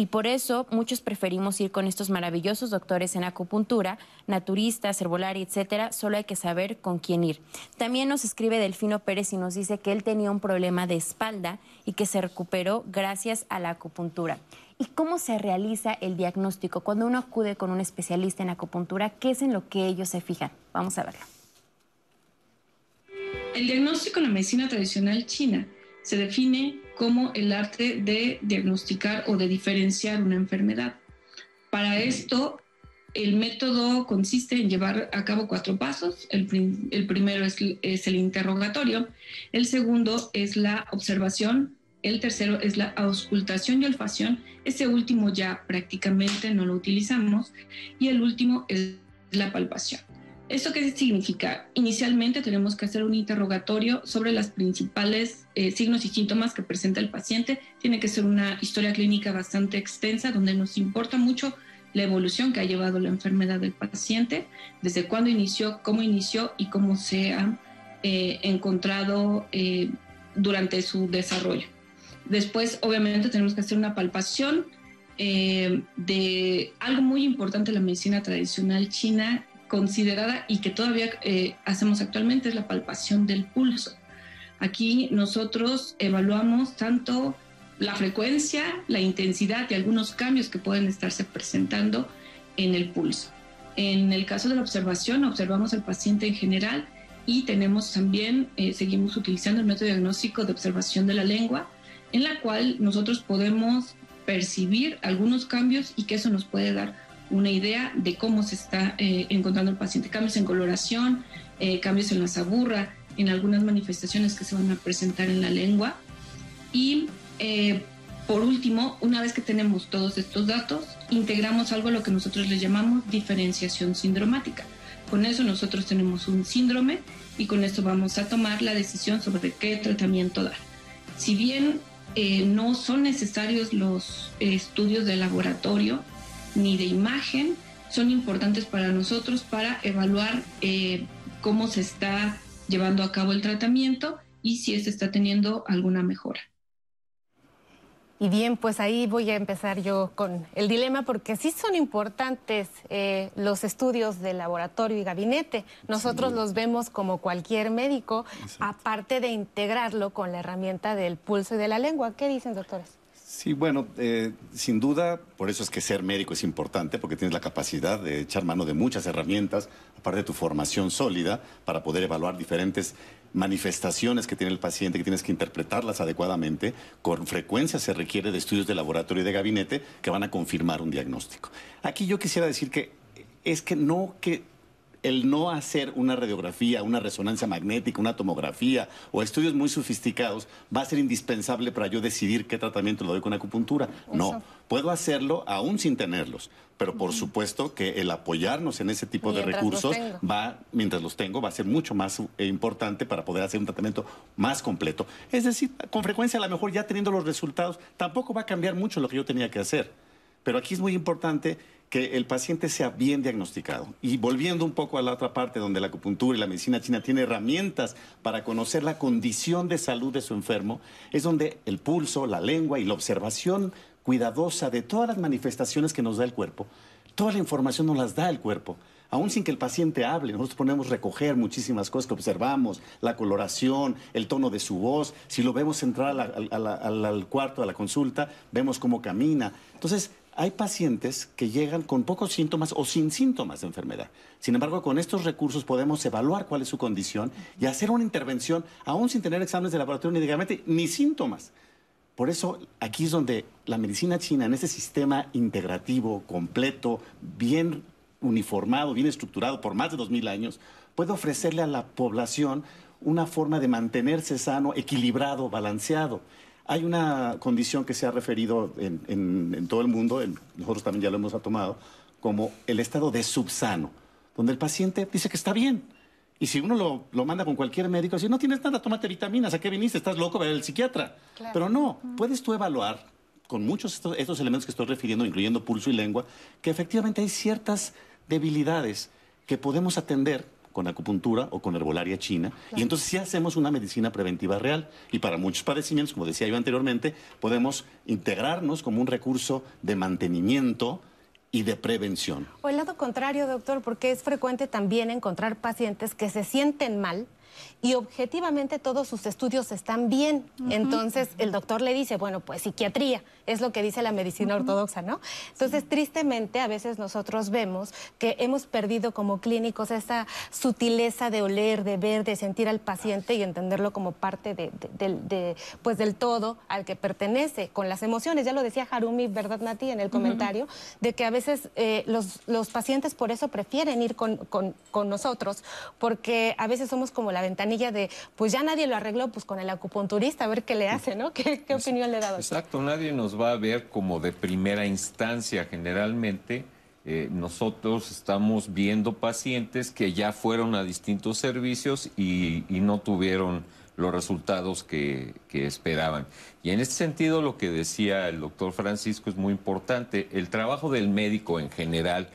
Y por eso muchos preferimos ir con estos maravillosos doctores en acupuntura, naturistas, herbolaria, etcétera. Solo hay que saber con quién ir. También nos escribe Delfino Pérez y nos dice que él tenía un problema de espalda y que se recuperó gracias a la acupuntura. ¿Y cómo se realiza el diagnóstico? Cuando uno acude con un especialista en acupuntura, ¿qué es en lo que ellos se fijan? Vamos a verlo. El diagnóstico en la medicina tradicional china se define como el arte de diagnosticar o de diferenciar una enfermedad. Para esto, el método consiste en llevar a cabo cuatro pasos. El, primero es, es, el interrogatorio, el segundo es la observación, el tercero es la auscultación y olfacción, ese último ya prácticamente no lo utilizamos, y el último es la palpación. ¿Esto qué significa? Inicialmente tenemos que hacer un interrogatorio sobre los principales eh, signos y síntomas que presenta el paciente. Tiene que ser una historia clínica bastante extensa donde nos importa mucho la evolución que ha llevado la enfermedad del paciente, desde cuándo inició, cómo inició y cómo se ha eh, encontrado eh, durante su desarrollo. Después, obviamente, tenemos que hacer una palpación de algo muy importante en la medicina tradicional china considerada y que todavía eh, hacemos actualmente es la palpación del pulso. Aquí nosotros evaluamos tanto la frecuencia, la intensidad y algunos cambios que pueden estarse presentando en el pulso. En el caso de la observación, observamos al paciente en general y tenemos también, eh, seguimos utilizando el método diagnóstico de observación de la lengua, en la cual nosotros podemos percibir algunos cambios y que eso nos puede dar una idea de cómo se está eh, encontrando el paciente. Cambios en coloración, eh, cambios en la saburra, en algunas manifestaciones que se van a presentar en la lengua. Y eh, por último, una vez que tenemos todos estos datos, integramos algo a lo que nosotros le llamamos diferenciación sindromática. Con eso nosotros tenemos un síndrome y con esto vamos a tomar la decisión sobre qué tratamiento dar. Si bien no son necesarios los estudios de laboratorio, ni de imagen son importantes para nosotros para evaluar eh, cómo se está llevando a cabo el tratamiento y si se está teniendo alguna mejora. Y bien, pues ahí voy a empezar yo con el dilema porque sí son importantes eh, los estudios de laboratorio y gabinete. Nosotros los vemos como cualquier médico, aparte de integrarlo con la herramienta del pulso y de la lengua. ¿Qué dicen, doctores? Sí, bueno, eh, sin duda, por eso es que ser médico es importante, porque tienes la capacidad de echar mano de muchas herramientas, aparte de tu formación sólida, para poder evaluar diferentes manifestaciones que tiene el paciente, que tienes que interpretarlas adecuadamente. Con frecuencia se requiere de estudios de laboratorio y de gabinete que van a confirmar un diagnóstico. Aquí yo quisiera decir que es que no que el no hacer una radiografía, una resonancia magnética, una tomografía o estudios muy sofisticados va a ser indispensable para yo decidir qué tratamiento le doy con acupuntura. No, puedo hacerlo aún sin tenerlos, pero por supuesto que el apoyarnos en ese tipo de recursos va, mientras los tengo, va a ser mucho más eh, importante para poder hacer un tratamiento más completo. Es decir, con frecuencia a lo mejor ya teniendo los resultados, tampoco va a cambiar mucho lo que yo tenía que hacer. Pero aquí es muy importante que el paciente sea bien diagnosticado. Y volviendo un poco a la otra parte donde la acupuntura y la medicina china tiene herramientas para conocer la condición de salud de su enfermo, es donde el pulso, la lengua y la observación cuidadosa de todas las manifestaciones que nos da el cuerpo, toda la información nos las da el cuerpo. Aún sin que el paciente hable, nosotros podemos recoger muchísimas cosas que observamos, la coloración, el tono de su voz. Si lo vemos entrar al cuarto, a la consulta, vemos cómo camina. Entonces, hay pacientes que llegan con pocos síntomas o sin síntomas de enfermedad. Sin embargo, con estos recursos podemos evaluar cuál es su condición y hacer una intervención aún sin tener exámenes de laboratorio ni de ni síntomas. Por eso aquí es donde la medicina china, en ese sistema integrativo, completo, bien uniformado, bien estructurado por más de dos mil años, puede ofrecerle a la población una forma de mantenerse sano, equilibrado, balanceado. Hay una condición que se ha referido en, todo el mundo, nosotros también ya lo hemos tomado, como el estado de subsano, donde el paciente dice que está bien. Y si uno lo, manda con cualquier médico, dice, no tienes nada, tómate vitaminas, ¿a qué viniste? Estás loco, va el psiquiatra. Pero no, puedes tú evaluar con muchos estos, estos elementos que estoy refiriendo, incluyendo pulso y lengua, que efectivamente hay ciertas debilidades que podemos atender con acupuntura o con herbolaria china. Y entonces sí hacemos una medicina preventiva real. Y para muchos padecimientos, como decía yo anteriormente, podemos integrarnos como un recurso de mantenimiento y de prevención. O el lado contrario, doctor, porque es frecuente también encontrar pacientes que se sienten mal y objetivamente todos sus estudios están bien. Entonces el doctor le dice, bueno, pues psiquiatría, es lo que dice la medicina ortodoxa, ¿no? Entonces, tristemente, a veces nosotros vemos que hemos perdido como clínicos esa sutileza de oler, de ver, de sentir al paciente y entenderlo como parte de, pues, del todo al que pertenece, con las emociones. Ya lo decía Harumi, ¿verdad, Nati, en el comentario? De que a veces eh, los, los, pacientes por eso prefieren ir con, con, con nosotros, porque a veces somos como la ventanilla de, pues ya nadie lo arregló, pues con el acupunturista, a ver qué le hace, ¿no? ¿Qué, qué opinión le da? Exacto, nadie nos va a ver como de primera instancia. Generalmente eh, nosotros estamos viendo pacientes que ya fueron a distintos servicios y, no tuvieron los resultados que, que, esperaban. Y en este sentido, lo que decía el doctor Francisco es muy importante. El trabajo del médico en general,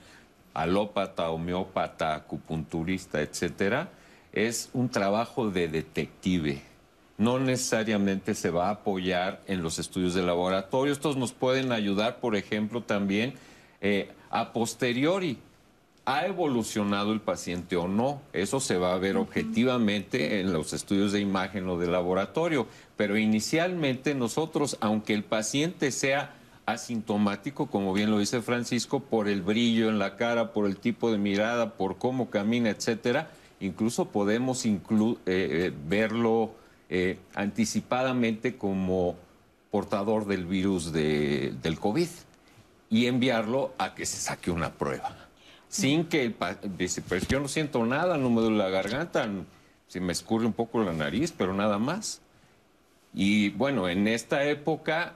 alópata, homeópata, acupunturista, etcétera, es un trabajo de detective. No necesariamente se va a apoyar en los estudios de laboratorio. Estos nos pueden ayudar, por ejemplo, también eh, a posteriori. ¿Ha evolucionado el paciente o no? Eso se va a ver objetivamente en los estudios de imagen o de laboratorio. Pero inicialmente nosotros, aunque el paciente sea asintomático, como bien lo dice Francisco, por el brillo en la cara, por el tipo de mirada, por cómo camina, etcétera, incluso podemos eh, eh, verlo eh, anticipadamente como portador del virus del COVID y enviarlo a que se saque una prueba. Sin que el dice, pues yo no siento nada, no me duele la garganta, se me escurre un poco la nariz, pero nada más. Y bueno, en esta época,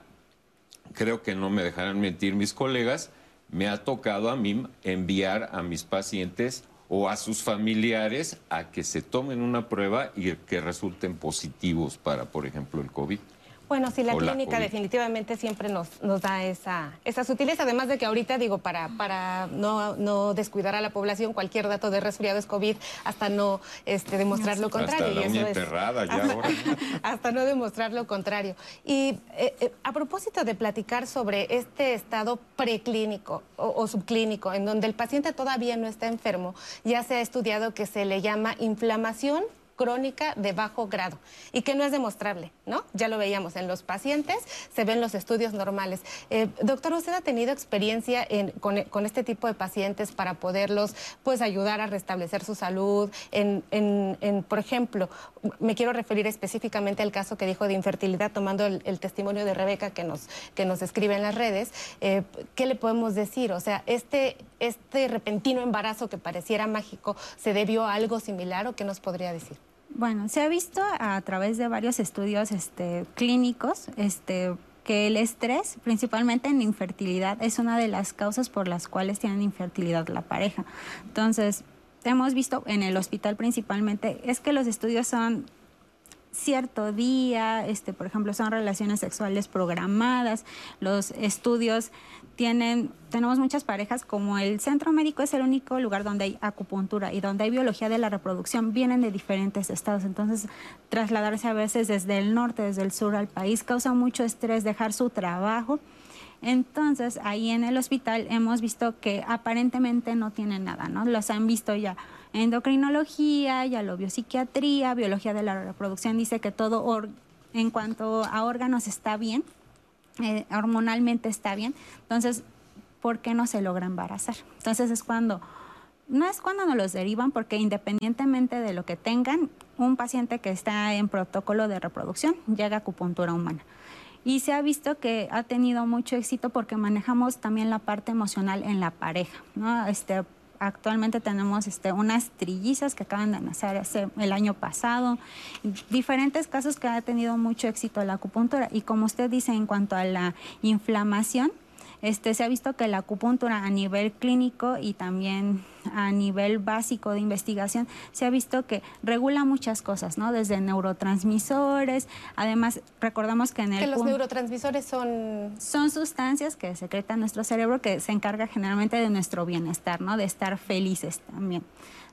creo que no me dejarán mentir mis colegas, me ha tocado a mí enviar a mis pacientes o a sus familiares a que se tomen una prueba y que resulten positivos para, por ejemplo, el COVID. Bueno, sí, la clínica definitivamente siempre nos, nos da esa, esa sutileza, además de que ahorita digo, para, para no, no descuidar a la población, cualquier dato de resfriado es COVID hasta no este, demostrar lo contrario. Hasta la uña enterrada ya hasta, ahora. hasta no demostrar lo contrario. Y eh, eh, a propósito de platicar sobre este estado preclínico o, o subclínico, en donde el paciente todavía no está enfermo, ya se ha estudiado que se le llama inflamación crónica de bajo grado y que no es demostrable, ¿no? Ya lo veíamos en los pacientes, se ven los estudios normales. Eh, doctor, ¿usted ha tenido experiencia con, este tipo de pacientes para poderlos pues ayudar a restablecer su salud? En, por ejemplo, me quiero referir específicamente al caso que dijo de infertilidad, tomando el, testimonio de Rebeca que nos, que nos escribe en las redes. Eh, ¿Qué le podemos decir? O sea, este, este repentino embarazo que pareciera mágico, ¿se debió a algo similar o qué nos podría decir? Bueno, se ha visto a través de varios estudios este, clínicos este, que el estrés, principalmente en infertilidad, es una de las causas por las cuales tienen infertilidad la pareja. Entonces, hemos visto en el hospital principalmente, es que los estudios son cierto día, este, por ejemplo, son relaciones sexuales programadas, los estudios tienen, tenemos muchas parejas, como el centro médico es el único lugar donde hay acupuntura y donde hay biología de la reproducción, vienen de diferentes estados, entonces trasladarse a veces desde el norte, desde el sur al país, causa mucho estrés dejar su trabajo. Entonces, ahí en el hospital hemos visto que aparentemente no tienen nada, ¿no? Los han visto ya endocrinología, ya lo biopsiquiatría, biología de la reproducción dice que todo en cuanto a órganos está bien, eh, hormonalmente está bien, entonces, ¿por qué no se logra embarazar? Entonces es cuando, no es cuando nos los derivan, porque independientemente de lo que tengan, un paciente que está en protocolo de reproducción llega a acupuntura humana. Y se ha visto que ha tenido mucho éxito porque manejamos también la parte emocional en la pareja, ¿no? Este, Actualmente tenemos este, unas trillizas que acaban de nacer hace el año pasado, diferentes casos que ha tenido mucho éxito la acupuntura. Y como usted dice, en cuanto a la inflamación, este, se ha visto que la acupuntura a nivel clínico y también a nivel básico de investigación se ha visto que regula muchas cosas, ¿no? Desde neurotransmisores, además recordamos que en el... Que los neurotransmisores son... Son sustancias que secreta nuestro cerebro que se encarga generalmente de nuestro bienestar, ¿no? De estar felices también.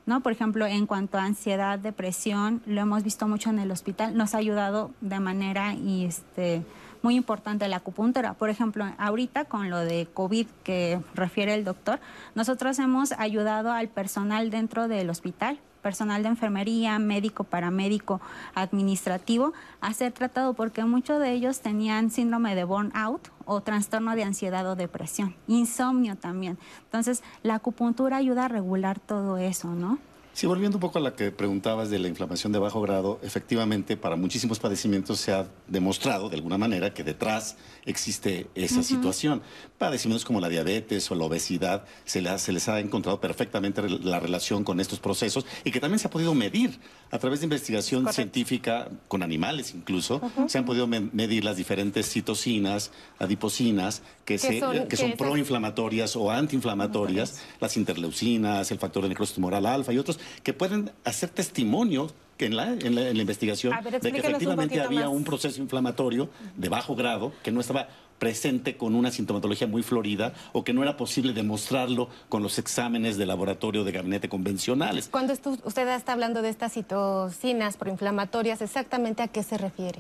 ¿No? Por ejemplo, en cuanto a ansiedad, depresión, lo hemos visto mucho en el hospital, nos ha ayudado de manera y este, muy importante la acupuntura. Por ejemplo, ahorita con lo de COVID que refiere el doctor, nosotros hemos ayudado al personal dentro del hospital personal de enfermería, médico, paramédico, administrativo, a ser tratado porque muchos de ellos tenían síndrome de burnout o trastorno de ansiedad o depresión, insomnio también. Entonces, la acupuntura ayuda a regular todo eso, ¿no? Sí, volviendo un poco a la que preguntabas de la inflamación de bajo grado, efectivamente para muchísimos padecimientos se ha demostrado de alguna manera que detrás existe esa situación. Padecimientos como la diabetes o la obesidad, se, se les ha encontrado perfectamente la relación con estos procesos y que también se ha podido medir a través de investigación científica con animales incluso. Se han podido medir las diferentes citocinas, adipocinas, que, son, que son proinflamatorias o antiinflamatorias, las interleucinas, el factor de necrosis tumoral alfa y otros que pueden hacer testimonio que en, la, en, la, investigación de que efectivamente había un proceso inflamatorio de bajo grado que no estaba presente con una sintomatología muy florida o que no era posible demostrarlo con los exámenes de laboratorio de gabinete convencionales. Cuando usted está hablando de estas citocinas proinflamatorias, ¿exactamente a qué se refiere?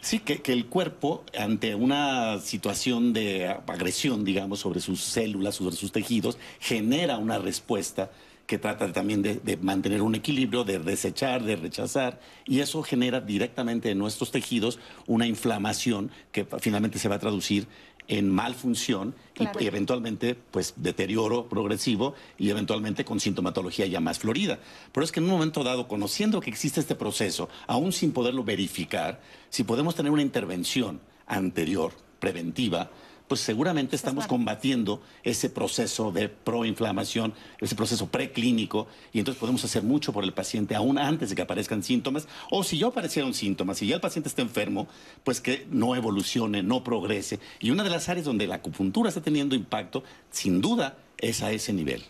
Sí, que, que, el cuerpo, ante una situación de agresión, digamos, sobre sus células, sobre sus tejidos, genera una respuesta que trata también de, mantener un equilibrio, de desechar, de rechazar, y eso genera directamente en nuestros tejidos una inflamación que finalmente se va a traducir en malfunción y, eventualmente pues deterioro progresivo y eventualmente con sintomatología ya más florida. Pero es que en un momento dado, conociendo que existe este proceso, aún sin poderlo verificar, si podemos tener una intervención anterior, preventiva, pues seguramente estamos combatiendo ese proceso de proinflamación, ese proceso preclínico, y entonces podemos hacer mucho por el paciente aún antes de que aparezcan síntomas, o si ya aparecieron síntomas, si ya el paciente está enfermo, pues que no evolucione, no progrese. Y una de las áreas donde la acupuntura está teniendo impacto, sin duda, es a ese nivel.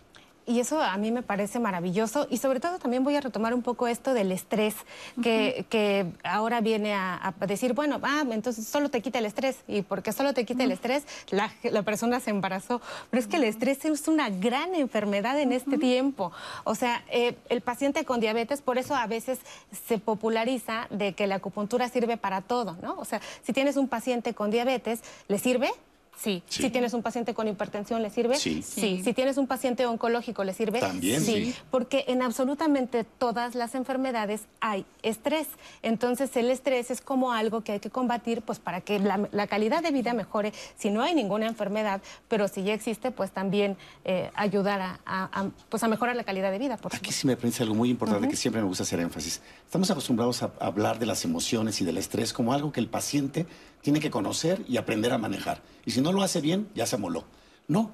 Y eso a mí me parece maravilloso y sobre todo también voy a retomar un poco esto del estrés que, que ahora viene a, decir, bueno, ah, entonces solo te quita el estrés y porque solo te quita el estrés la, la, persona se embarazó. Pero es que el estrés es una gran enfermedad en este tiempo. O sea, eh, el paciente con diabetes, por eso a veces se populariza de que la acupuntura sirve para todo, ¿no? O sea, si tienes un paciente con diabetes, ¿le sirve? Sí. Si tienes un paciente con hipertensión, ¿le sirve? Sí. sí. Si tienes un paciente oncológico, ¿le sirve? También sí. Porque en absolutamente todas las enfermedades hay estrés. Entonces el estrés es como algo que hay que combatir pues para que la, calidad de vida mejore si no hay ninguna enfermedad, pero si ya existe, pues también eh, ayudar a, pues a mejorar la calidad de vida. Por Aquí sí me parece algo muy importante que siempre me gusta hacer énfasis. Estamos acostumbrados a hablar de las emociones y del estrés como algo que el paciente tiene que conocer y aprender a manejar. Y si no lo hace bien, ya se moló. No.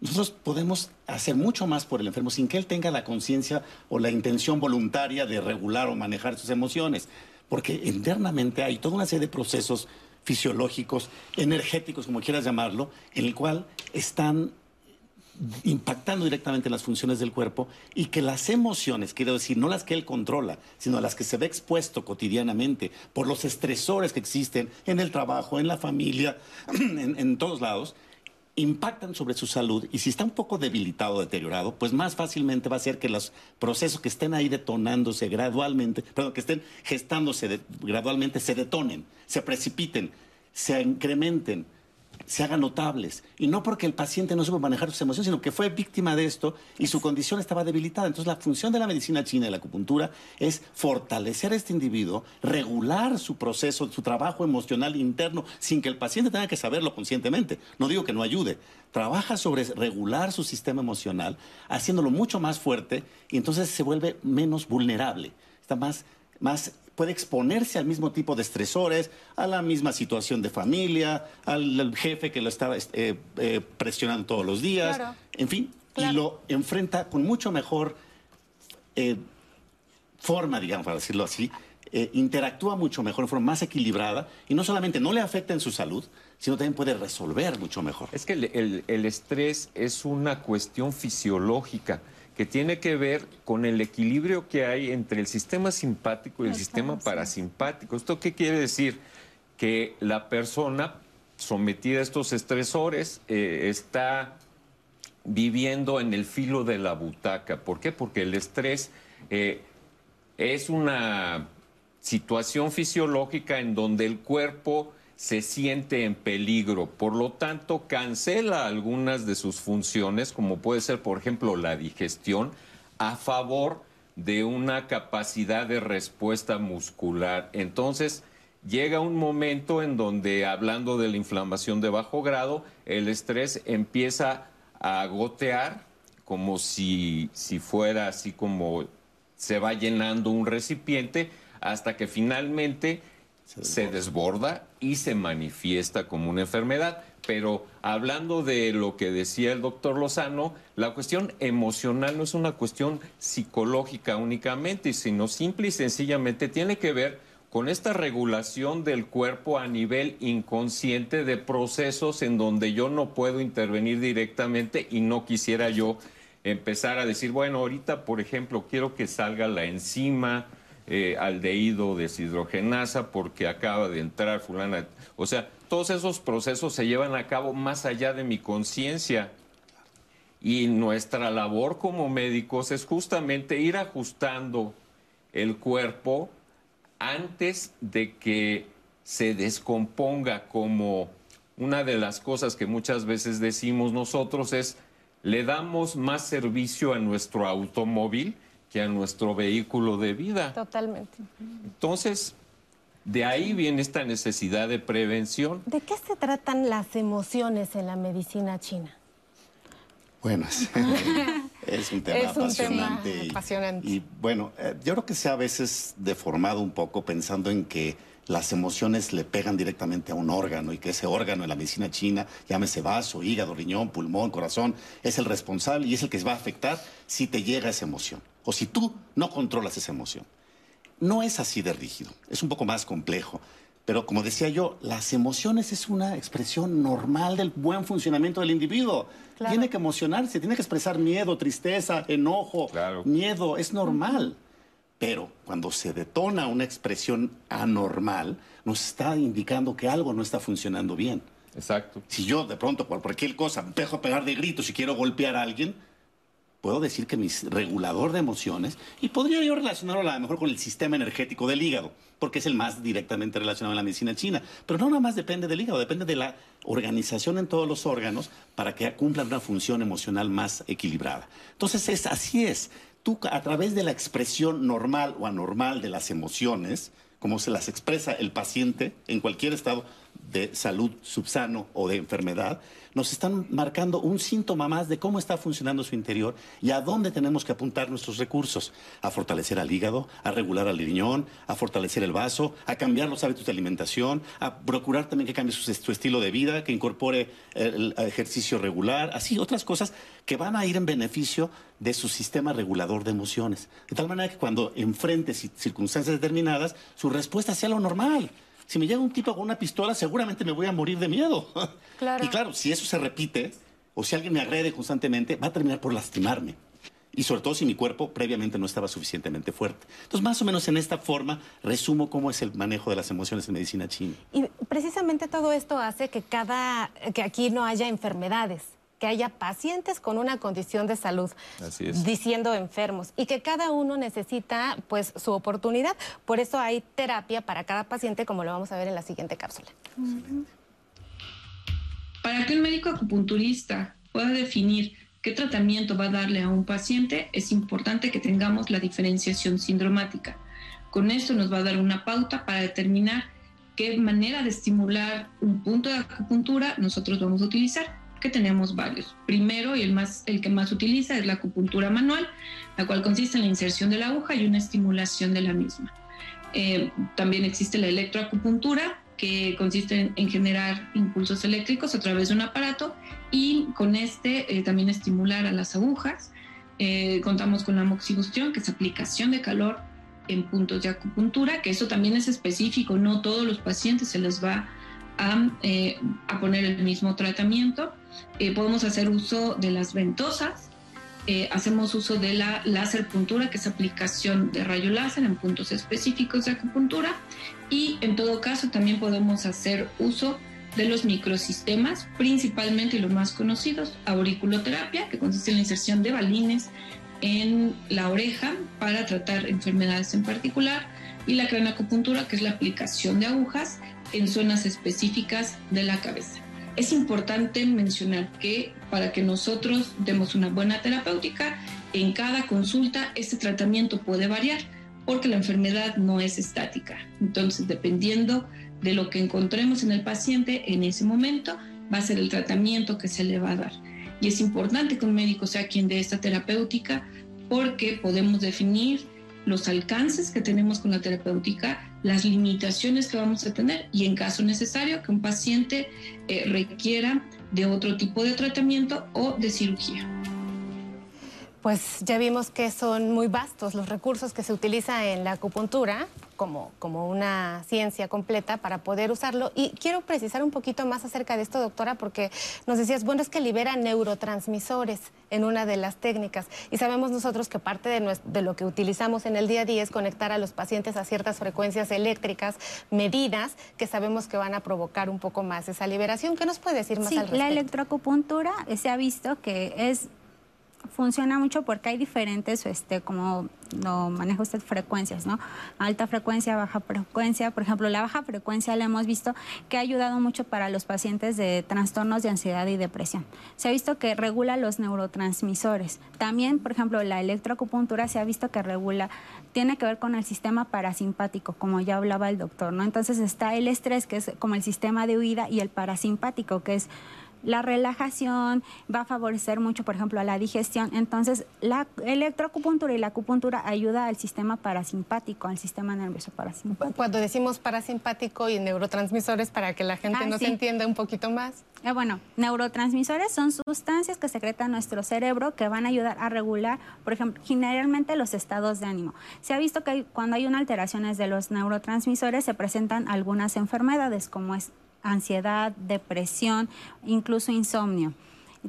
Nosotros podemos hacer mucho más por el enfermo sin que él tenga la conciencia o la intención voluntaria de regular o manejar sus emociones. Porque internamente hay toda una serie de procesos fisiológicos, energéticos, como quieras llamarlo, en el cual están impactando directamente en las funciones del cuerpo y que las emociones, quiero decir, no las que él controla, sino las que se ve expuesto cotidianamente por los estresores que existen en el trabajo, en la familia, en, todos lados, impactan sobre su salud y si está un poco debilitado, deteriorado, pues más fácilmente va a ser que los procesos que estén ahí detonándose gradualmente, perdón, que estén gestándose gradualmente, se detonen, se precipiten, se incrementen se hagan notables. Y no porque el paciente no supo manejar sus emociones, sino que fue víctima de esto y su condición estaba debilitada. Entonces la función de la medicina china y la acupuntura es fortalecer a este individuo, regular su proceso, su trabajo emocional interno, sin que el paciente tenga que saberlo conscientemente. No digo que no ayude. Trabaja sobre regular su sistema emocional, haciéndolo mucho más fuerte y entonces se vuelve menos vulnerable. Está más, más puede exponerse al mismo tipo de estresores, a la misma situación de familia, al, jefe que lo está eh, eh, presionando todos los días, en fin, y lo enfrenta con mucho mejor eh, forma, digamos, para decirlo así, interactúa mucho mejor, de forma más equilibrada, y no solamente no le afecta en su salud, sino también puede resolver mucho mejor. Es que el estrés es una cuestión fisiológica que tiene que ver con el equilibrio que hay entre el sistema simpático y el sistema parasimpático. ¿Esto qué quiere decir? Que la persona sometida a estos estresores eh, está viviendo en el filo de la butaca. ¿Por qué? Porque el estrés eh, es una situación fisiológica en donde el cuerpo se siente en peligro, por lo tanto cancela algunas de sus funciones, como puede ser, por ejemplo, la digestión, a favor de una capacidad de respuesta muscular. Entonces, llega un momento en donde, hablando de la inflamación de bajo grado, el estrés empieza a gotear como si, si fuera así como se va llenando un recipiente hasta que finalmente se desborda y se manifiesta como una enfermedad. Pero hablando de lo que decía el doctor Lozano, la cuestión emocional no es una cuestión psicológica únicamente, sino simple y sencillamente tiene que ver con esta regulación del cuerpo a nivel inconsciente de procesos en donde yo no puedo intervenir directamente y no quisiera yo empezar a decir, bueno, ahorita, por ejemplo, quiero que salga la enzima eh, deshidrogenasa porque acaba de entrar fulana. O sea, todos esos procesos se llevan a cabo más allá de mi conciencia. Y nuestra labor como médicos es justamente ir ajustando el cuerpo antes de que se descomponga como una de las cosas que muchas veces decimos nosotros es le damos más servicio a nuestro automóvil que a nuestro vehículo de vida. Totalmente. Entonces, de ahí viene esta necesidad de prevención. ¿De qué se tratan las emociones en la medicina china? Bueno, es, un tema apasionante. y, bueno, eh, yo creo que se ha a veces deformado un poco pensando en que las emociones le pegan directamente a un órgano y que ese órgano en la medicina china, llámese vaso, hígado, riñón, pulmón, corazón, es el responsable y es el que va a afectar si te llega esa emoción o si tú no controlas esa emoción. No es así de rígido, es un poco más complejo. Pero como decía yo, las emociones es una expresión normal del buen funcionamiento del individuo. Tiene que emocionarse, tiene que expresar miedo, tristeza, enojo, miedo, es normal. Pero cuando se detona una expresión anormal, nos está indicando que algo no está funcionando bien. Exacto. Si yo de pronto por cualquier cosa empiezo a pegar de gritos y quiero golpear a alguien, puedo decir que mi regulador de emociones, y podría yo relacionarlo a lo mejor con el sistema energético del hígado, porque es el más directamente relacionado a la medicina china. Pero no nada más depende del hígado, depende de la organización en todos los órganos para que cumplan una función emocional más equilibrada. Entonces, es, así es tú a través de la expresión normal o anormal de las emociones, como se las expresa el paciente en cualquier estado de salud subsano o de enfermedad, nos están marcando un síntoma más de cómo está funcionando su interior y a dónde tenemos que apuntar nuestros recursos. A fortalecer al hígado, a regular al riñón, a fortalecer el vaso, a cambiar los hábitos de alimentación, a procurar también que cambie su, estilo de vida, que incorpore el, ejercicio regular, así otras cosas que van a ir en beneficio de su sistema regulador de emociones. De tal manera que cuando enfrente circunstancias determinadas, su respuesta sea lo normal. Si me llega un tipo con una pistola, seguramente me voy a morir de miedo. Y claro, si eso se repite, o si alguien me agrede constantemente, va a terminar por lastimarme. Y sobre todo si mi cuerpo previamente no estaba suficientemente fuerte. Entonces, más o menos en esta forma, resumo cómo es el manejo de las emociones en medicina china. Y precisamente todo esto hace que, cada, que aquí no haya enfermedades que haya pacientes con una condición de salud, diciendo enfermos, y que cada uno necesita pues su oportunidad. Por eso hay terapia para cada paciente, como lo vamos a ver en la siguiente cápsula. Para que un médico acupunturista pueda definir qué tratamiento va a darle a un paciente, es importante que tengamos la diferenciación sindromática. Con esto nos va a dar una pauta para determinar qué manera de estimular un punto de acupuntura nosotros vamos a utilizar que tenemos varios. Primero, y el, más, el que más utiliza, es la acupuntura manual, la cual consiste en la inserción de la aguja y una estimulación de la misma. Eh, también existe la electroacupuntura, que consiste en, generar impulsos eléctricos a través de un aparato y con este eh, también estimular a las agujas. Eh, contamos con la moxibustión, que es aplicación de calor en puntos de acupuntura, que eso también es específico, no todos los pacientes se les va a, a poner el mismo tratamiento. Eh, podemos hacer uso de las ventosas, eh, hacemos uso de la láser puntura, que es aplicación de rayo láser en puntos específicos de acupuntura, y en todo caso también podemos hacer uso de los microsistemas, principalmente los más conocidos, auriculoterapia, que consiste en la inserción de balines en la oreja para tratar enfermedades en particular, y la cranacopuntura, que es la aplicación de agujas en zonas específicas de la cabeza. Es importante mencionar que para que nosotros demos una buena terapéutica, en cada consulta este tratamiento puede variar porque la enfermedad no es estática. Entonces, dependiendo de lo que encontremos en el paciente en ese momento, va a ser el tratamiento que se le va a dar. Y es importante que un médico sea quien dé esta terapéutica porque podemos definir los alcances que tenemos con la terapéutica, las limitaciones que vamos a tener y en caso necesario que un paciente eh, requiera de otro tipo de tratamiento o de cirugía. Pues ya vimos que son muy vastos los recursos que se utiliza en la acupuntura como, como una ciencia completa para poder usarlo. Y quiero precisar un poquito más acerca de esto, doctora, porque nos decías, bueno, es que libera neurotransmisores en una de las técnicas. Y sabemos nosotros que parte de, de lo que utilizamos en el día a día es conectar a los pacientes a ciertas frecuencias eléctricas medidas que sabemos que van a provocar un poco más esa liberación. ¿Qué nos puede decir más al respecto? La electroacupuntura se ha visto que es funciona mucho porque hay diferentes, este, como lo maneja usted, frecuencias, ¿no? Alta frecuencia, baja frecuencia. Por ejemplo, la baja frecuencia la hemos visto que ha ayudado mucho para los pacientes de trastornos de ansiedad y depresión. Se ha visto que regula los neurotransmisores. También, por ejemplo, la electroacupuntura se ha visto que regula, tiene que ver con el sistema parasimpático, como ya hablaba el doctor, ¿no? Entonces está el estrés, que es como el sistema de huida, y el parasimpático, que es la relajación, va a favorecer mucho, por ejemplo, a la digestión. Entonces, la electroacupuntura y la acupuntura ayuda al sistema parasimpático, al sistema nervioso parasimpático. Cuando decimos parasimpático y neurotransmisores, para que la gente ah, nos entienda un poquito más. Eh, bueno, neurotransmisores son sustancias que secreta nuestro cerebro que van a ayudar a regular, por ejemplo, generalmente los estados de ánimo. Se ha visto que cuando hay una alteraciones de los neurotransmisores se presentan algunas enfermedades como es ansiedad, depresión, incluso insomnio.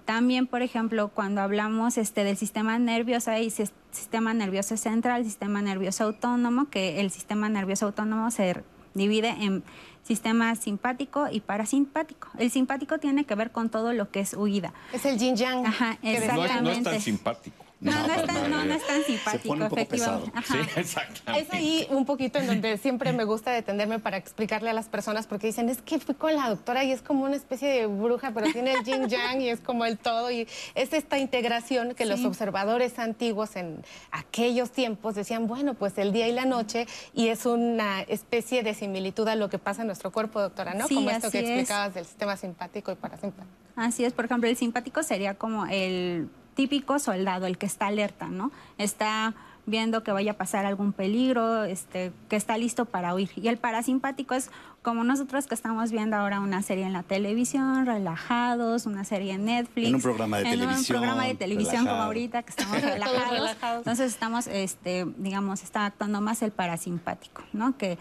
También, por ejemplo, cuando hablamos este, del sistema nervioso, hay sistema nervioso central, sistema nervioso autónomo, que el sistema nervioso autónomo se divide en sistema simpático y parasimpático. El simpático tiene que ver con todo lo que es huida. Es el yin yang. Ajá, exactamente. no es tan simpático. No, no, es tan, no, no es tan simpático, efectivamente. Sí, exactamente. Es ahí un poquito en donde siempre me gusta detenerme para explicarle a las personas, porque dicen, es que fui con la doctora y es como una especie de bruja, pero tiene el yin yang y es como el todo. Y es esta integración que los observadores antiguos en aquellos tiempos decían, bueno, pues el día y la noche, y es una especie de similitud a lo que pasa en nuestro cuerpo, doctora, ¿no? como esto que explicabas del sistema simpático y parasimpático. Así es, por ejemplo, el simpático sería como el típico soldado, el que está alerta, ¿no? Está viendo que vaya a pasar algún peligro, este, que está listo para huir. Y el parasimpático es como nosotros que estamos viendo ahora una serie en la televisión, relajados, una serie en Netflix. En un programa de en televisión. un programa de televisión como ahorita que estamos relajados. Entonces estamos, este, digamos, está actuando más el parasimpático, ¿no? Que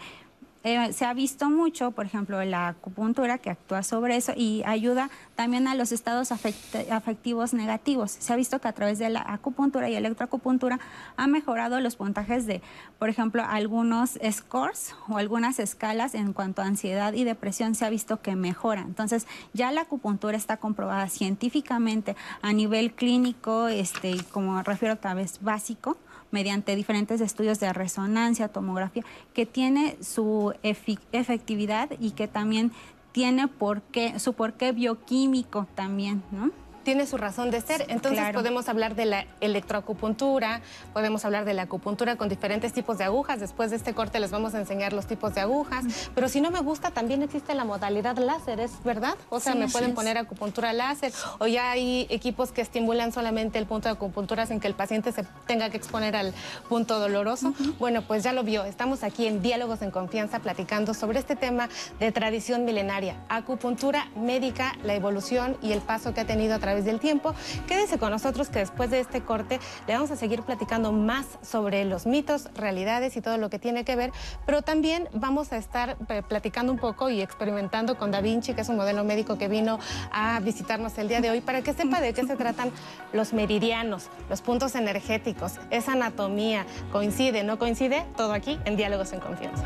eh, se ha visto mucho, por ejemplo, la acupuntura que actúa sobre eso y ayuda también a los estados afectivos negativos. Se ha visto que a través de la acupuntura y electroacupuntura ha mejorado los puntajes de, por ejemplo, algunos scores o algunas escalas en cuanto a ansiedad y depresión se ha visto que mejora. Entonces, ya la acupuntura está comprobada científicamente a nivel clínico, este, como refiero otra vez, básico, mediante diferentes estudios de resonancia, tomografía, que tiene su efectividad y que también tiene por qué, su porqué bioquímico también, ¿no? Tiene su razón de ser. Entonces podemos hablar de la electroacupuntura, podemos hablar de la acupuntura con diferentes tipos de agujas. Después de este corte les vamos a enseñar los tipos de agujas. Pero si no me gusta, también existe la modalidad láser, ¿es verdad? O sea, me pueden poner acupuntura láser o ya hay equipos que estimulan solamente el punto de acupuntura sin que el paciente se tenga que exponer al punto doloroso. Bueno, pues ya lo vio. Estamos aquí en Diálogos en Confianza platicando sobre este tema de tradición milenaria, acupuntura médica, la evolución y el paso que ha tenido a través del tiempo. Quédese con nosotros que después de este corte le vamos a seguir platicando más sobre los mitos, realidades y todo lo que tiene que ver, pero también vamos a estar eh, platicando un poco y experimentando con Da Vinci, que es un modelo médico que vino a visitarnos el día de hoy, para que sepa de qué se tratan los meridianos, los puntos energéticos, esa anatomía, coincide, no coincide, todo aquí en Diálogos en Confianza.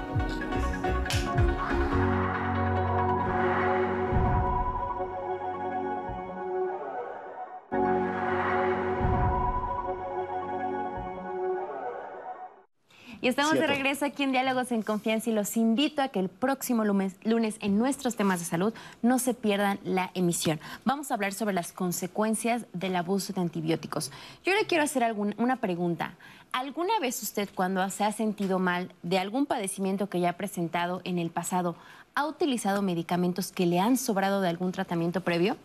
Y estamos de regreso aquí en Diálogos en Confianza y los invito a que el próximo lunes, en nuestros temas de salud no se pierdan la emisión. Vamos a hablar sobre las consecuencias del abuso de antibióticos. Yo le quiero hacer una pregunta. ¿Alguna vez usted cuando se ha sentido mal de algún padecimiento que ya ha presentado en el pasado, ha utilizado medicamentos que le han sobrado de algún tratamiento previo?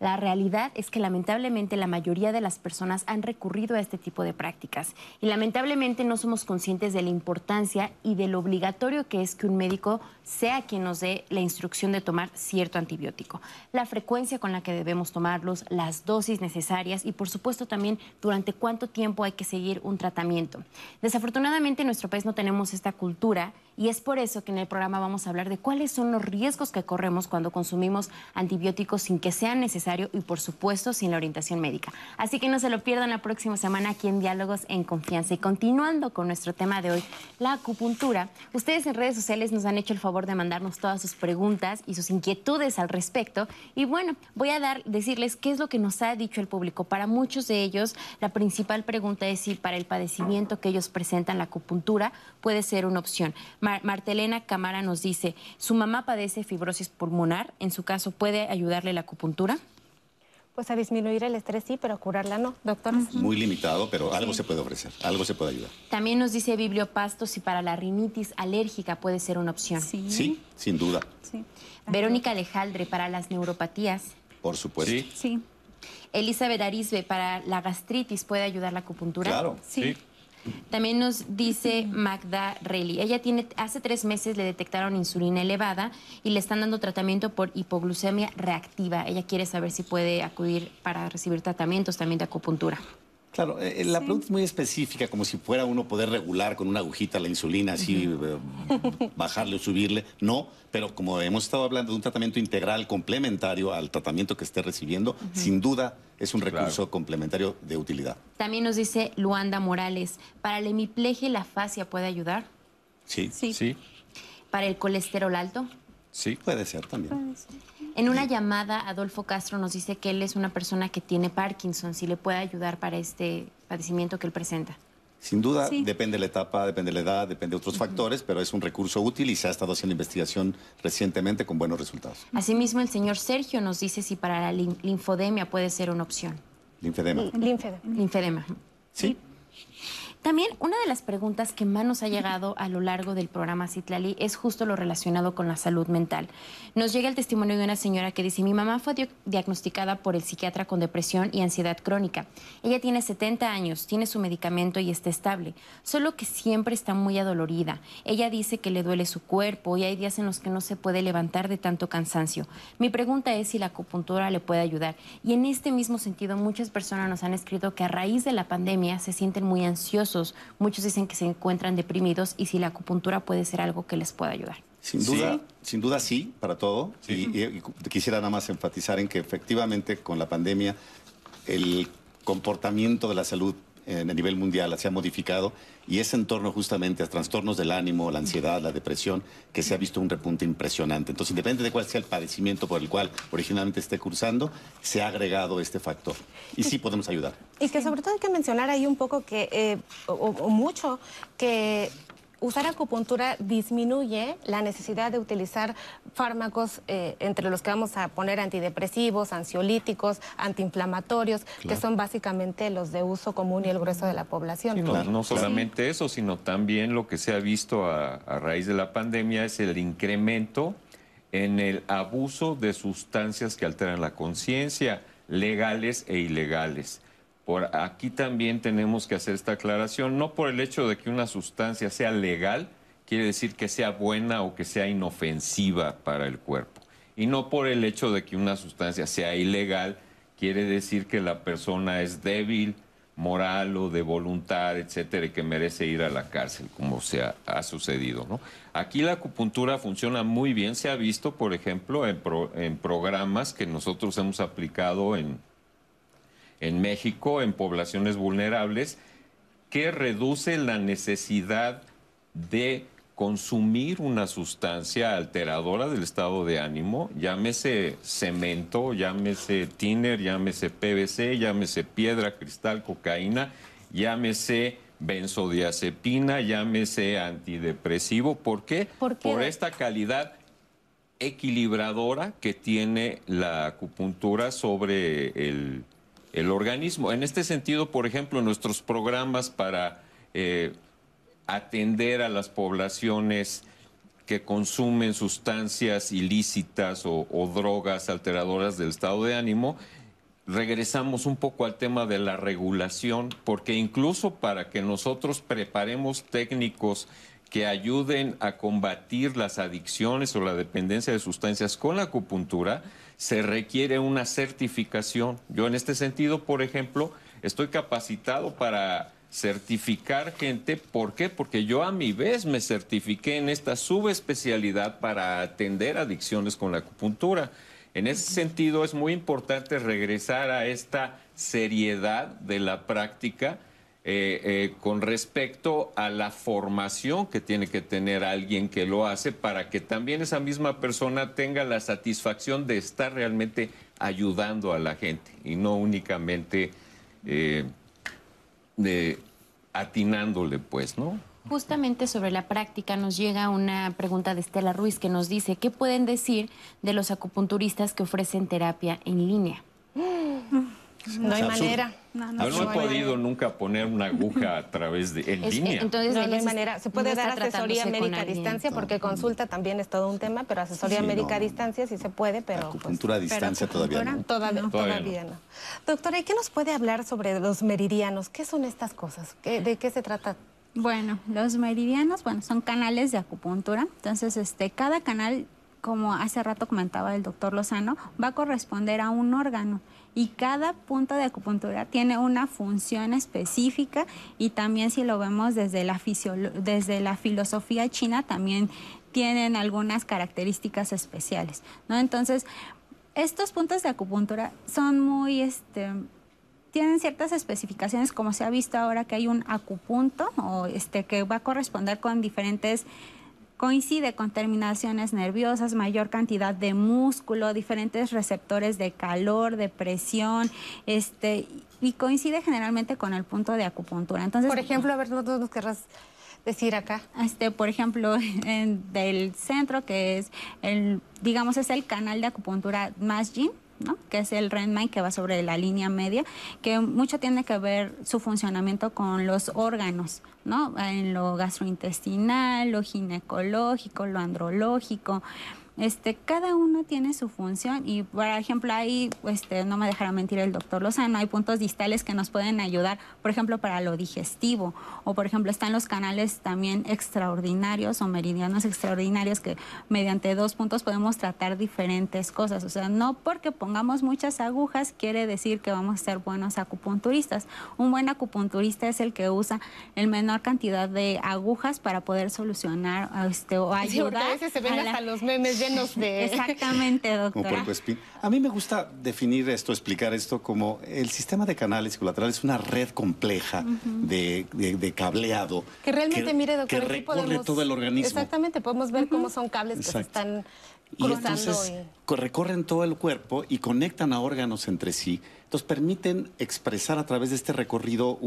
La realidad es que lamentablemente la mayoría de las personas han recurrido a este tipo de prácticas. Y lamentablemente no somos conscientes de la importancia y de lo obligatorio que es que un médico sea quien nos dé la instrucción de tomar cierto antibiótico, la frecuencia con la que debemos tomarlos, las dosis necesarias y por supuesto también durante cuánto tiempo hay que seguir un tratamiento. Desafortunadamente en nuestro país no tenemos esta cultura y es por eso que en el programa vamos a hablar de cuáles son los riesgos que corremos cuando consumimos antibióticos sin que sea necesario y por supuesto sin la orientación médica. Así que no se lo pierdan la próxima semana aquí en Diálogos en Confianza. Y continuando con nuestro tema de hoy, la acupuntura. Ustedes en redes sociales nos han hecho el favor de mandarnos todas sus preguntas y sus inquietudes al respecto. Y bueno, voy a dar, decirles qué es lo que nos ha dicho el público. Para muchos de ellos, la principal pregunta es si para el padecimiento que ellos presentan la acupuntura puede ser una opción. Martelena Camara nos dice, su mamá padece fibrosis pulmonar, en su caso, ¿puede ayudarle la acupuntura? Pues a disminuir el estrés sí, pero curarla no, doctor. Muy limitado, pero algo se puede ofrecer, algo se puede ayudar. También nos dice Bibliopasto si para la rinitis alérgica puede ser una opción. Sí, sin duda. Verónica Alejaldre para las neuropatías. Por supuesto. Sí. Elizabeth Arisbe para la gastritis puede ayudar la acupuntura. Claro. Sí. También nos dice Magda Relly. Ella tiene, hace tres meses le detectaron insulina elevada y le están dando tratamiento por hipoglucemia reactiva. Ella quiere saber si puede acudir para recibir tratamientos también de acupuntura. Claro, eh, la pregunta es muy específica, como si fuera uno poder regular con una agujita la insulina, así eh, bajarle o subirle. No, pero como hemos estado hablando de un tratamiento integral complementario al tratamiento que esté recibiendo, sin duda es un recurso complementario de utilidad. También nos dice Luanda Morales, ¿para la hemiplegia la fascia puede ayudar? Sí. Sí. Sí, ¿Para el colesterol alto? sí. Puede ser también. En una llamada, Adolfo Castro nos dice que él es una persona que tiene Parkinson, si le puede ayudar para este padecimiento que él presenta. Sin duda, Sí. depende de la etapa, depende de la edad, depende de otros factores, pero es un recurso útil y se ha estado haciendo investigación recientemente con buenos resultados. Asimismo, el señor Sergio nos dice si para la lin- linfodemia puede ser una opción. Linfedema. Linfedema. Linfedema. Sí. También una de las preguntas que más nos ha llegado a lo largo del programa Citlali es justo lo relacionado con la salud mental. Nos llega el testimonio de una señora que dice, mi mamá fue diagnosticada por el psiquiatra con depresión y ansiedad crónica. Ella tiene 70 años, tiene su medicamento y está estable, solo que siempre está muy adolorida. Ella dice que le duele su cuerpo y hay días en los que no se puede levantar de tanto cansancio. Mi pregunta es si la acupuntura le puede ayudar. Y en este mismo sentido, muchas personas nos han escrito que a raíz de la pandemia se sienten muy ansiosos. Muchos dicen que se encuentran deprimidos y si la acupuntura puede ser algo que les pueda ayudar. Sin Sí. duda, sin duda sí, para todo. Y, y- y quisiera nada más enfatizar en que efectivamente con la pandemia el comportamiento de la salud a nivel mundial se ha modificado y es en torno justamente a trastornos del ánimo, la ansiedad, la depresión, que se ha visto un repunte impresionante. Entonces, independientemente de cuál sea el padecimiento por el cual originalmente esté cursando, se ha agregado este factor. Y sí podemos ayudar. Y que sobre todo hay que mencionar ahí un poco que, eh, o, o mucho, que usar acupuntura disminuye la necesidad de utilizar fármacos eh, entre los que vamos a poner antidepresivos, ansiolíticos, antiinflamatorios, que son básicamente los de uso común y el grueso de la población. Sí, no, Claro, no claro. solamente eso, sino también lo que se ha visto a, a raíz de la pandemia es el incremento en el abuso de sustancias que alteran la conciencia, legales e ilegales. Aquí también tenemos que hacer esta aclaración, no por el hecho de que una sustancia sea legal, quiere decir que sea buena o que sea inofensiva para el cuerpo. Y no por el hecho de que una sustancia sea ilegal, quiere decir que la persona es débil, moral o de voluntad, etcétera, y que merece ir a la cárcel, como se ha, sucedido. Aquí la acupuntura funciona muy bien, se ha visto, por ejemplo, en programas que nosotros hemos aplicado en, en México, en poblaciones vulnerables, que reduce la necesidad de consumir una sustancia alteradora del estado de ánimo, llámese cemento, llámese tiner, llámese PVC, llámese piedra, cristal, cocaína, llámese benzodiazepina, llámese antidepresivo. ¿Por qué? ¿Por qué? Por esta calidad equilibradora que tiene la acupuntura sobre el, el organismo. En este sentido, por ejemplo, nuestros programas para eh, atender a las poblaciones que consumen sustancias ilícitas o, o drogas alteradoras del estado de ánimo, regresamos un poco al tema de la regulación, porque incluso para que nosotros preparemos técnicos que ayuden a combatir las adicciones o la dependencia de sustancias con la acupuntura, se requiere una certificación. Yo en este sentido, por ejemplo, estoy capacitado para certificar gente. ¿Por qué? Porque yo a mi vez me certifiqué en esta subespecialidad para atender adicciones con la acupuntura. En ese sentido es muy importante regresar a esta seriedad de la práctica eh, eh, con respecto a la formación que tiene que tener alguien que lo hace para que también esa misma persona tenga la satisfacción de estar realmente ayudando a la gente y no únicamente eh, atinándole, pues, ¿no? Justamente sobre la práctica nos llega una pregunta de Estela Ruiz que nos dice, ¿qué pueden decir de los acupunturistas que ofrecen terapia en línea? No hay manera. No, no, he podido nunca poner una aguja a través de en línea. Entonces, no, hay manera. Se puede dar asesoría médica a distancia porque consulta también es todo un tema, pero asesoría médica a distancia sí se puede, pero pues, acupuntura a distancia todavía no. Todavía, todavía no. Doctora, ¿y qué nos puede hablar sobre los meridianos? ¿Qué son estas cosas? ¿De qué se trata? Bueno, los meridianos, bueno, son canales de acupuntura. Entonces, este, cada canal, como hace rato comentaba el doctor Lozano, va a corresponder a un órgano y cada punto de acupuntura tiene una función específica y también si lo vemos desde la, desde la filosofía china también tienen algunas características especiales, ¿no? Entonces, estos puntos de acupuntura son muy, este, tienen ciertas especificaciones, como se ha visto ahora que hay un acupunto, o este, que va a corresponder con diferentes coincide con terminaciones nerviosas, mayor cantidad de músculo, diferentes receptores de calor, de presión, este, y coincide generalmente con el punto de acupuntura. Entonces, por ejemplo, a ver, ¿no nos querrás decir acá? Este, por ejemplo, en, del centro, que es el, digamos, es el canal de acupuntura más que es el Renmin que va sobre la línea media, que mucho tiene que ver su funcionamiento con los órganos, ¿no? en lo gastrointestinal, lo ginecológico, lo andrológico. Este, cada uno tiene su función y, por ejemplo, ahí, este, no me dejará mentir el doctor Lozano, hay puntos distales que nos pueden ayudar, por ejemplo, para lo digestivo, o por ejemplo, están los canales también extraordinarios o meridianos extraordinarios que mediante dos puntos podemos tratar diferentes cosas. O sea, no porque pongamos muchas agujas quiere decir que vamos a ser buenos acupunturistas. Un buen acupunturista es el que usa el menor cantidad de agujas para poder solucionar este, o ayudar. Sí, a veces se ven hasta los memes de... Exactamente, doctora. A mí me gusta definir esto, explicar esto como el sistema de canales colaterales es una red compleja de, cableado. Que realmente, mire, doctora, que recorre todo el organismo. Exactamente, podemos ver cómo son cables que se están cruzando. Y recorren todo el cuerpo y conectan a órganos entre sí entonces permiten expresar a través de este recorrido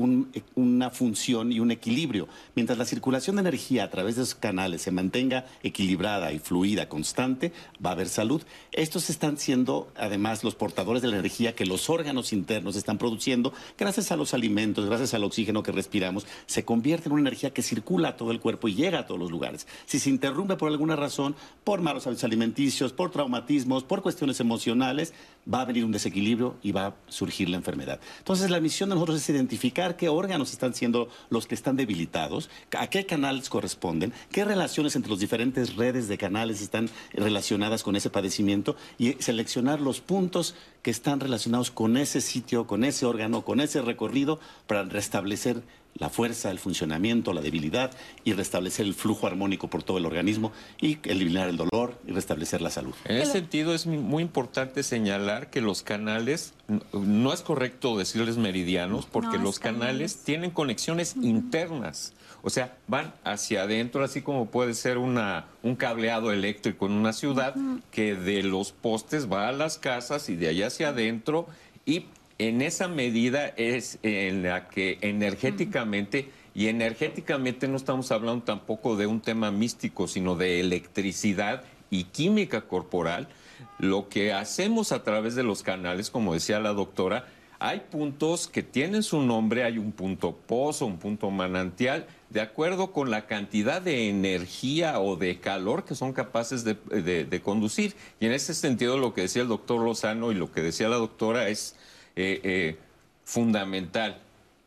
una función y un equilibrio. Mientras la circulación de energía a través de esos canales se mantenga equilibrada y fluida, constante, va a haber salud. Estos están siendo además los portadores de la energía que los órganos internos están produciendo gracias a los alimentos, gracias al oxígeno que respiramos. Se convierte en una energía que circula a todo el cuerpo y llega a todos los lugares. Si se interrumpe por alguna razón, por malos hábitos alimenticios, por traumatismos, por cuestiones emocionales, va a venir un desequilibrio y va a surgir la enfermedad. Entonces, la misión de nosotros es identificar qué órganos están siendo los que están debilitados, a qué canales corresponden, qué relaciones entre las diferentes redes de canales están relacionadas con ese padecimiento y seleccionar los puntos que están relacionados con ese sitio, con ese órgano, con ese recorrido para restablecer la fuerza, el funcionamiento, la debilidad y restablecer el flujo armónico por todo el organismo y eliminar el dolor y restablecer la salud. En ese sentido es muy importante señalar que los canales, no es correcto decirles meridianos, porque los canales tienen conexiones internas. O sea, van hacia adentro, así como puede ser una, un cableado eléctrico en una ciudad, que de los postes va a las casas y de allá hacia adentro y en esa medida es en la que energéticamente, y energéticamente no estamos hablando tampoco de un tema místico, sino de electricidad y química corporal, lo que hacemos a través de los canales, como decía la doctora, hay puntos que tienen su nombre, hay un punto pozo, un punto manantial, de acuerdo con la cantidad de energía o de calor que son capaces de, conducir. Y en ese sentido lo que decía el doctor Lozano y lo que decía la doctora es eh, eh, fundamental.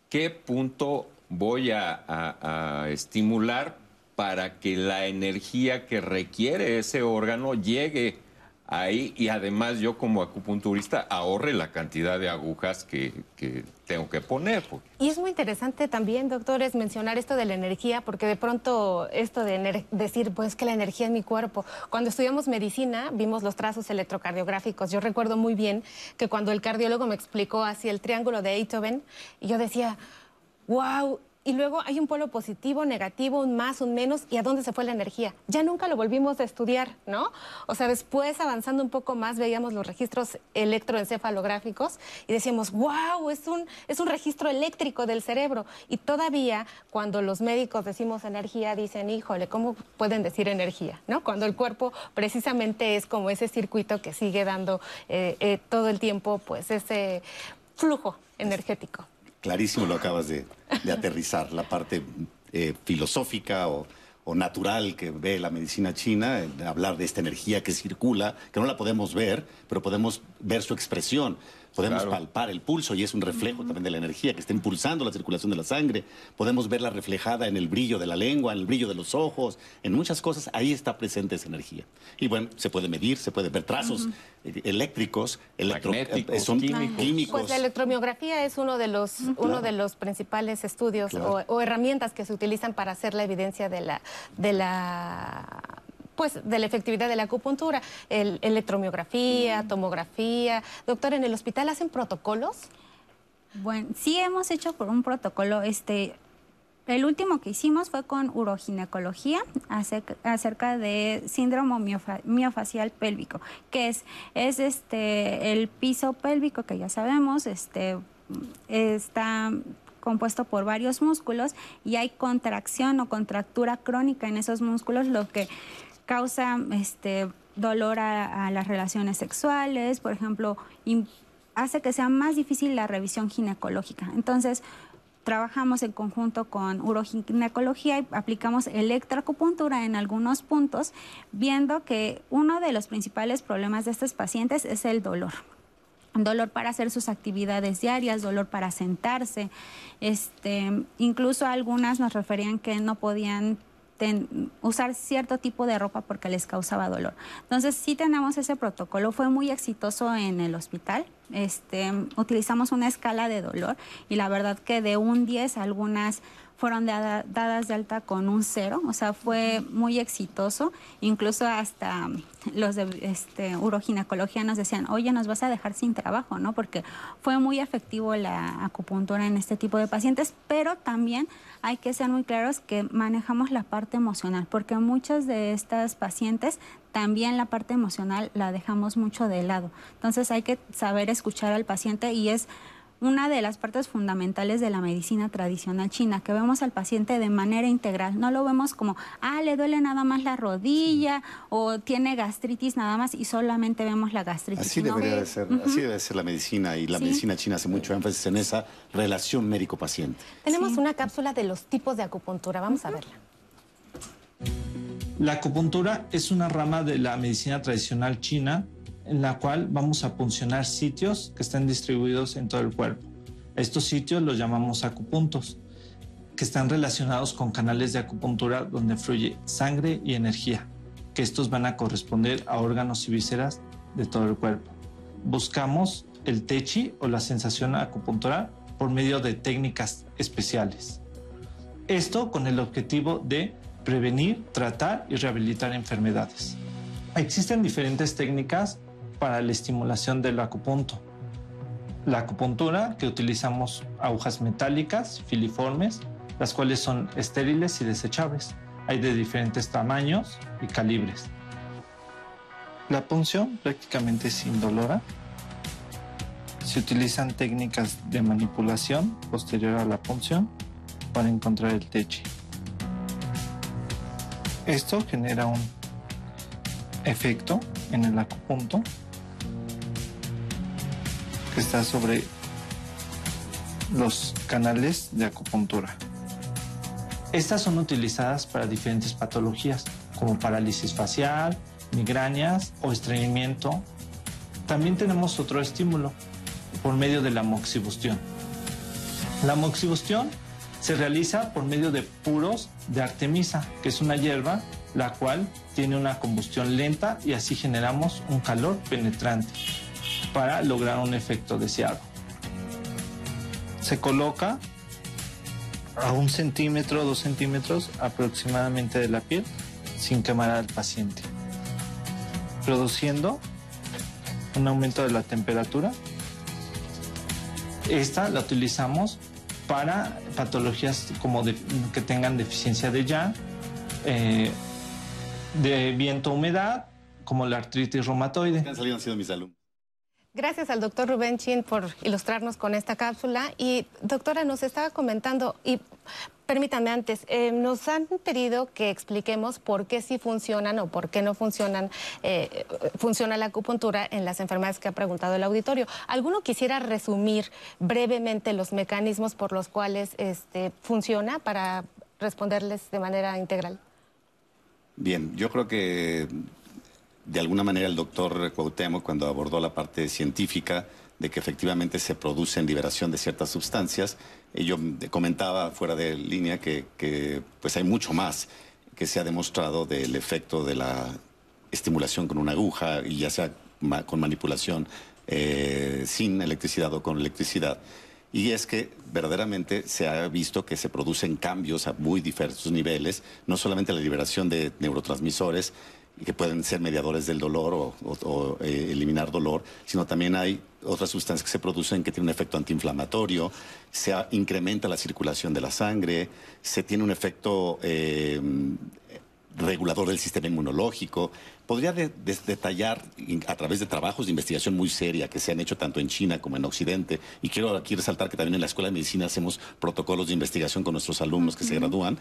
¿Qué punto voy a estimular para que la energía que requiere ese órgano llegue ahí y además yo como acupunturista ahorre la cantidad de agujas que, tengo que poner. Pues. Y es muy interesante también, doctores, mencionar esto de la energía, porque de pronto esto de decir, pues que la energía en mi cuerpo, cuando estudiamos medicina vimos los trazos electrocardiográficos. Yo recuerdo muy bien que cuando el cardiólogo me explicó así el triángulo de Beethoven, yo decía, wow, y luego hay un polo positivo, negativo, un más, un menos, y a dónde se fue la energía. Ya nunca lo volvimos a estudiar, ¿no? O sea, después avanzando un poco más veíamos los registros electroencefalográficos y decíamos, wow, es un, es un registro eléctrico del cerebro. Y todavía cuando los médicos decimos energía, dicen, híjole, ¿cómo pueden decir energía? ¿No? Cuando el cuerpo precisamente es como ese circuito que sigue dando eh, eh, todo el tiempo, pues ese flujo energético clarísimo lo acabas de, aterrizar, la parte eh, filosófica o, natural que ve la medicina china, hablar de esta energía que circula, que no la podemos ver, pero podemos ver su expresión. Podemos palpar el pulso y es un reflejo también de la energía que está impulsando la circulación de la sangre. Podemos verla reflejada en el brillo de la lengua, en el brillo de los ojos, en muchas cosas. Ahí está presente esa energía. Y bueno, se puede medir, se puede ver trazos eléctricos, electrónicos, son químicos. Pues la electromiografía es uno de los, uno de los principales estudios o, herramientas que se utilizan para hacer la evidencia de la, de la pues de la efectividad de la acupuntura, el, electromiografía, tomografía. Doctor, ¿en el hospital hacen protocolos? Bueno, sí hemos hecho por un protocolo, este, el último que hicimos fue con uroginecología acerca de síndrome miofacial pélvico, que es, es este, el piso pélvico que ya sabemos, este, está compuesto por varios músculos y hay contracción o contractura crónica en esos músculos, lo que causa este, dolor a, las relaciones sexuales, por ejemplo, hace que sea más difícil la revisión ginecológica. Entonces, trabajamos en conjunto con uroginecología y aplicamos electroacupuntura en algunos puntos, viendo que uno de los principales problemas de estos pacientes es el dolor dolor para hacer sus actividades diarias, dolor para sentarse. Este, incluso algunas nos referían que no podían usar cierto tipo de ropa porque les causaba dolor. Entonces sí tenemos ese protocolo, fue muy exitoso en el hospital. Este, utilizamos una escala de dolor y la verdad que de un 10 algunas fueron dadas de alta con un cero, o sea, fue muy exitoso. Incluso hasta los de este, uroginecología nos decían, oye, nos vas a dejar sin trabajo, ¿no? Porque fue muy efectivo la acupuntura en este tipo de pacientes, pero también hay que ser muy claros que manejamos la parte emocional, porque muchas de estas pacientes también la parte emocional la dejamos mucho de lado. Entonces hay que saber escuchar al paciente y es una de las partes fundamentales de la medicina tradicional china, que vemos al paciente de manera integral. No lo vemos como, ah, le duele nada más la rodilla o tiene gastritis nada más y solamente vemos la gastritis. Así debería de ser, así debe ser la medicina y la medicina china hace mucho énfasis en esa relación médico-paciente. Tenemos una cápsula de los tipos de acupuntura, vamos a verla. La acupuntura es una rama de la medicina tradicional china en la cual vamos a funcionar sitios que estén distribuidos en todo el cuerpo. Estos sitios los llamamos acupuntos, que están relacionados con canales de acupuntura donde fluye sangre y energía, que estos van a corresponder a órganos y vísceras de todo el cuerpo. Buscamos el techi o la sensación acupuntural por medio de técnicas especiales. Esto con el objetivo de prevenir, tratar y rehabilitar enfermedades. Existen diferentes técnicas para la estimulación del acupunto. La acupuntura, que utilizamos agujas metálicas, filiformes, las cuales son estériles y desechables. Hay de diferentes tamaños y calibres. La punción prácticamente es indolora. Se utilizan técnicas de manipulación posterior a la punción para encontrar el teche. Esto genera un efecto en el acupunto está sobre los canales de acupuntura. Estas son utilizadas para diferentes patologías, como parálisis facial, migrañas o estreñimiento. También tenemos otro estímulo por medio de la moxibustión. La moxibustión se realiza por medio de puros de artemisa, que es una hierba la cual tiene una combustión lenta y así generamos un calor penetrante para lograr un efecto deseado. Se coloca a un centímetro, dos centímetros aproximadamente de la piel sin quemar al paciente, produciendo un aumento de la temperatura. Esta la utilizamos para patologías como que tengan deficiencia de yang, eh, de viento humedad, como la artritis reumatoide. Gracias al doctor Rubén Chin por ilustrarnos con esta cápsula. Y doctora, nos estaba comentando, y permítame antes, eh, nos han pedido que expliquemos por qué sí funcionan o por qué no funcionan, eh, funciona la acupuntura en las enfermedades que ha preguntado el auditorio. ¿Alguno quisiera resumir brevemente los mecanismos por los cuales este, funciona para responderles de manera integral? Bien, yo creo que de alguna manera el doctor Cuauhtémoc, cuando abordó la parte científica, de que efectivamente se produce en liberación de ciertas sustancias, y yo comentaba fuera de línea que, pues hay mucho más que se ha demostrado del efecto de la estimulación con una aguja, y ya sea con manipulación eh, sin electricidad o con electricidad. Y es que verdaderamente se ha visto que se producen cambios a muy diversos niveles, no solamente la liberación de neurotransmisores, que pueden ser mediadores del dolor o, eh, eliminar dolor, sino también hay otras sustancias que se producen que tienen un efecto antiinflamatorio, se incrementa la circulación de la sangre, se tiene un efecto eh, regulador del sistema inmunológico. ¿Podría detallar a través de trabajos de investigación muy seria que se han hecho tanto en China como en Occidente? Y quiero aquí resaltar que también en la Escuela de Medicina hacemos protocolos de investigación con nuestros alumnos que se gradúan.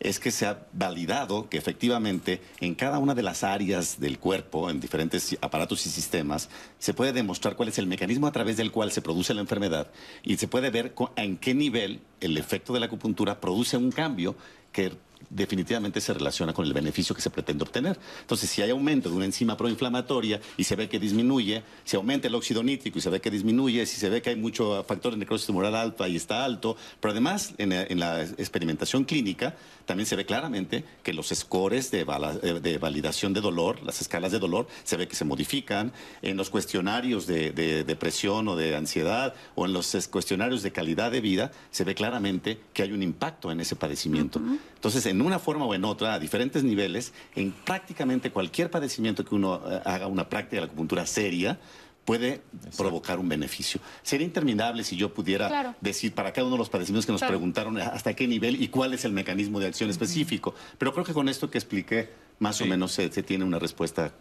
Es que se ha validado que efectivamente en cada una de las áreas del cuerpo, en diferentes aparatos y sistemas, se puede demostrar cuál es el mecanismo a través del cual se produce la enfermedad y se puede ver en qué nivel el efecto de la acupuntura produce un cambio que definitivamente se relaciona con el beneficio que se pretende obtener. Entonces, si hay aumento de una enzima proinflamatoria y se ve que disminuye, si aumenta el óxido nítrico y se ve que disminuye, si se ve que hay mucho factor de necrosis tumoral alto y está alto, pero además en, la experimentación clínica también se ve claramente que los scores de, eh, de, validación de dolor, las escalas de dolor, se ve que se modifican en los cuestionarios de, depresión o de ansiedad o en los cuestionarios de calidad de vida, se ve claramente que hay un impacto en ese padecimiento. Entonces, en una forma o en otra, a diferentes niveles, en prácticamente cualquier padecimiento que uno eh, haga una práctica de la acupuntura seria, puede provocar un beneficio. Sería interminable si yo pudiera decir para cada uno de los padecimientos que nos preguntaron hasta qué nivel y cuál es el mecanismo de acción específico. Pero creo que con esto que expliqué, más o menos se, tiene una respuesta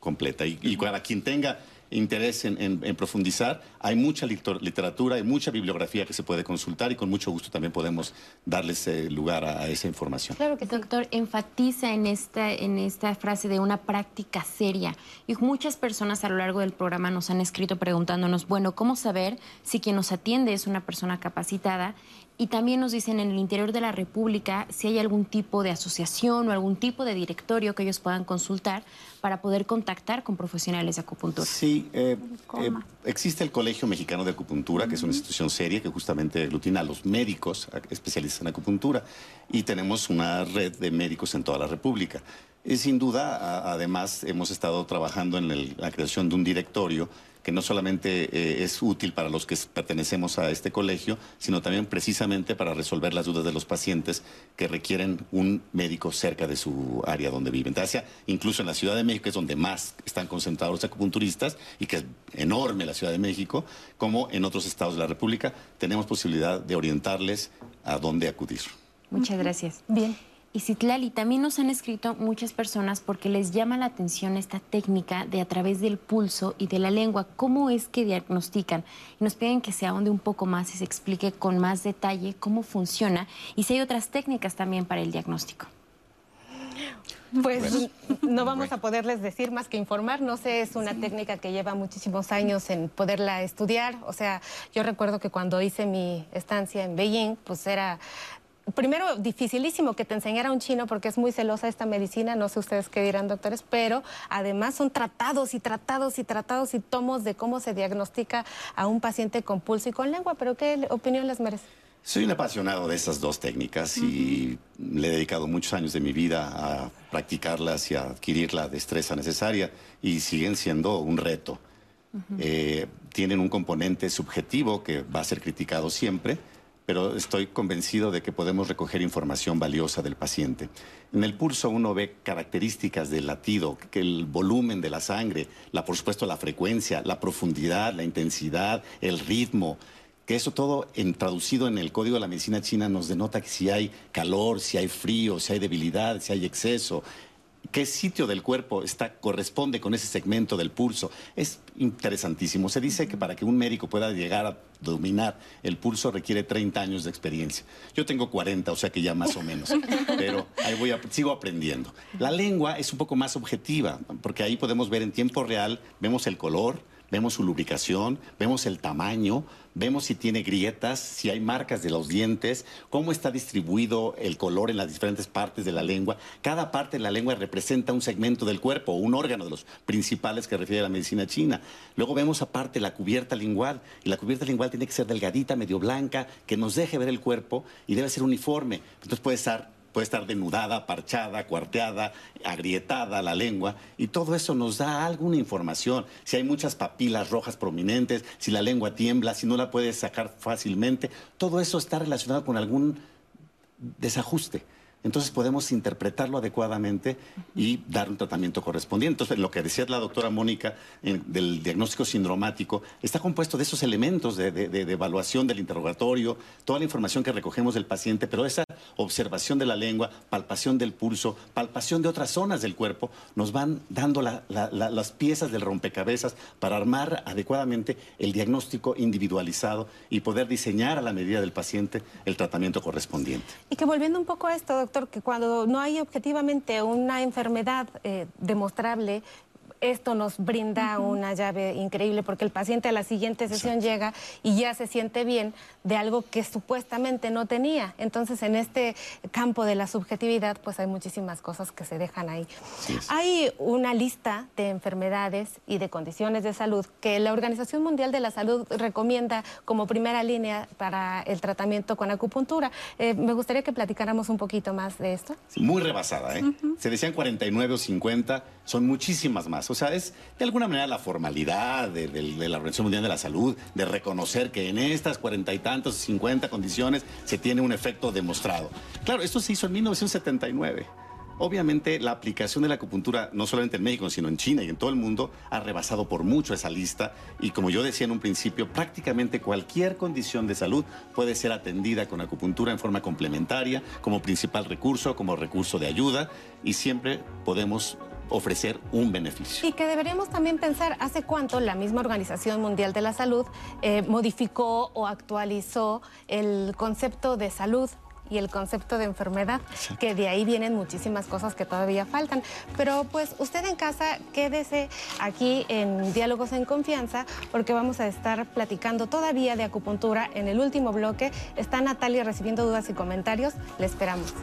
completa. Y, y para quien tenga interés en, profundizar. Hay mucha literatura, hay mucha bibliografía que se puede consultar y con mucho gusto también podemos darles eh, lugar a, esa información. Claro que doctor enfatiza en esta, en esta frase de una práctica seria. Y muchas personas a lo largo del programa nos han escrito preguntándonos, bueno, ¿cómo saber si quien nos atiende es una persona capacitada? Y también nos dicen en el interior de la República si hay algún tipo de asociación o algún tipo de directorio que ellos puedan consultar para poder contactar con profesionales de acupuntura. Sí, eh, eh, existe el Colegio Mexicano de Acupuntura, que es una institución seria que justamente aglutina a los médicos especialistas en acupuntura. Y tenemos una red de médicos en toda la República. Y sin duda, además, hemos estado trabajando en la creación de un directorio que no solamente eh, es útil para los que pertenecemos a este colegio, sino también precisamente para resolver las dudas de los pacientes que requieren un médico cerca de su área donde viven. Entonces, incluso en la Ciudad de México, que es donde más están concentrados los acupunturistas y que es enorme la Ciudad de México, como en otros estados de la República, tenemos posibilidad de orientarles a dónde acudir. Muchas gracias. Bien. Y Citlali, también nos han escrito muchas personas porque les llama la atención esta técnica de a través del pulso y de la lengua. ¿Cómo es que diagnostican? Y nos piden que se ahonde un poco más y se explique con más detalle cómo funciona y si hay otras técnicas también para el diagnóstico. Pues no vamos a poderles decir más que informar. No sé, es una técnica que lleva muchísimos años en poderla estudiar. O sea, yo recuerdo que cuando hice mi estancia en Beijing, pues era primero, dificilísimo que te enseñara un chino porque es muy celosa esta medicina, no sé ustedes qué dirán doctores, pero además son tratados y tratados y tratados y tomos de cómo se diagnostica a un paciente con pulso y con lengua, pero ¿qué opinión les merece? Soy un apasionado de esas dos técnicas y le he dedicado muchos años de mi vida a practicarlas y a adquirir la destreza necesaria y siguen siendo un reto. Eh, tienen un componente subjetivo que va a ser criticado siempre, pero estoy convencido de que podemos recoger información valiosa del paciente. En el pulso uno ve características del latido, que el volumen de la sangre, la, por supuesto la frecuencia, la profundidad, la intensidad, el ritmo, que eso todo traducido en el código de la medicina china nos denota que si hay calor, si hay frío, si hay debilidad, si hay exceso, qué sitio del cuerpo está, corresponde con ese segmento del pulso. Es interesantísimo. Se dice que para que un médico pueda llegar a dominar el pulso requiere 30 años de experiencia. Yo tengo 40, o sea que ya más o menos, pero ahí voy sigo aprendiendo. La lengua es un poco más objetiva, porque ahí podemos ver en tiempo real, vemos el color, vemos su lubricación, vemos el tamaño, vemos si tiene grietas, si hay marcas de los dientes, cómo está distribuido el color en las diferentes partes de la lengua. Cada parte de la lengua representa un segmento del cuerpo, un órgano de los principales que refiere a la medicina china. Luego vemos aparte la cubierta lingual, y la cubierta lingual tiene que ser delgadita, medio blanca, que nos deje ver el cuerpo y debe ser uniforme. Entonces puede estar puede estar denudada, parchada, cuarteada, agrietada la lengua, y todo eso nos da alguna información. Si hay muchas papilas rojas prominentes, si la lengua tiembla, si no la puedes sacar fácilmente, todo eso está relacionado con algún desajuste entonces podemos interpretarlo adecuadamente y dar un tratamiento correspondiente. Entonces, lo que decía la doctora Mónica del diagnóstico sindromático está compuesto de esos elementos de, de, evaluación del interrogatorio, toda la información que recogemos del paciente, pero esa observación de la lengua, palpación del pulso, palpación de otras zonas del cuerpo, nos van dando las piezas del rompecabezas para armar adecuadamente el diagnóstico individualizado y poder diseñar a la medida del paciente el tratamiento correspondiente. Y que volviendo un poco a esto, doctor, que cuando no hay objetivamente una enfermedad eh, demostrable, esto nos brinda una llave increíble porque el paciente a la siguiente sesión llega y ya se siente bien de algo que supuestamente no tenía. Entonces, en este campo de la subjetividad, pues hay muchísimas cosas que se dejan ahí. Hay una lista de enfermedades y de condiciones de salud que la Organización Mundial de la Salud recomienda como primera línea para el tratamiento con acupuntura. Eh, me gustaría que platicáramos un poquito más de esto. muy rebasada, ¿eh? Se decían 49 o 50, son muchísimas más. O sea, es de alguna manera la formalidad de, la Organización Mundial de la Salud, de reconocer que en estas cuarenta y tantos, cincuenta condiciones se tiene un efecto demostrado. Claro, esto se hizo en 1979. Obviamente la aplicación de la acupuntura, no solamente en México, sino en China y en todo el mundo, ha rebasado por mucho esa lista y como yo decía en un principio, prácticamente cualquier condición de salud puede ser atendida con acupuntura en forma complementaria, como principal recurso, como recurso de ayuda y siempre podemos ofrecer un beneficio. Y que deberíamos también pensar hace cuánto la misma Organización Mundial de la Salud eh, modificó o actualizó el concepto de salud y el concepto de enfermedad, que de ahí vienen muchísimas cosas que todavía faltan. Pero pues usted en casa quédese aquí en Diálogos en Confianza, porque vamos a estar platicando todavía de acupuntura en el último bloque. Está Natalia recibiendo dudas y comentarios. Le esperamos.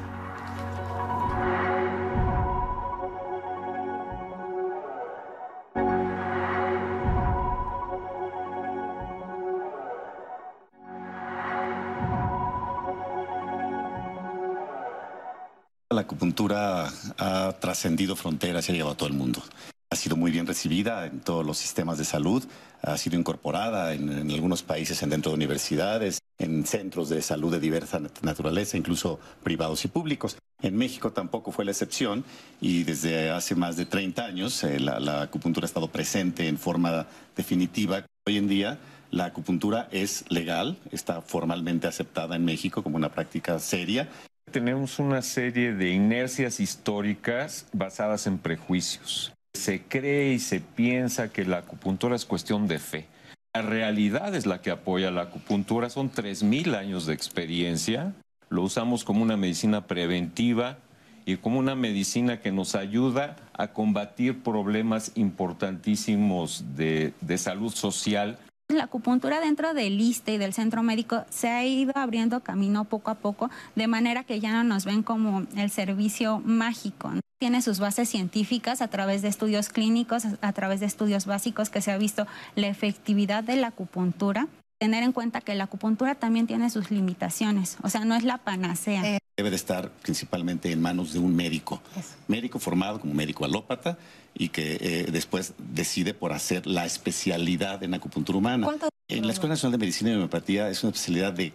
La acupuntura ha trascendido fronteras y ha llegado a todo el mundo. Ha sido muy bien recibida en todos los sistemas de salud, ha sido incorporada en, algunos países en dentro de universidades, en centros de salud de diversa naturaleza, incluso privados y públicos. En México tampoco fue la excepción y desde hace más de 30 años eh, la, la acupuntura ha estado presente en forma definitiva. Hoy en día la acupuntura es legal, está formalmente aceptada en México como una práctica seria tenemos una serie de inercias históricas basadas en prejuicios. Se cree y se piensa que la acupuntura es cuestión de fe. La realidad es la que apoya la acupuntura. Son 3.000 años de experiencia. Lo usamos como una medicina preventiva y como una medicina que nos ayuda a combatir problemas importantísimos de, de salud social la acupuntura dentro del ISTE y del centro médico se ha ido abriendo camino poco a poco, de manera que ya no nos ven como el servicio mágico. Tiene sus bases científicas a través de estudios clínicos, a través de estudios básicos que se ha visto la efectividad de la acupuntura. Tener en cuenta que la acupuntura también tiene sus limitaciones, o sea, no es la panacea. Eh, debe de estar principalmente en manos de un médico, médico formado como médico alópata y que eh, después decide por hacer la especialidad en acupuntura humana. En la Escuela Nacional de Medicina y Homeopatía es una especialidad de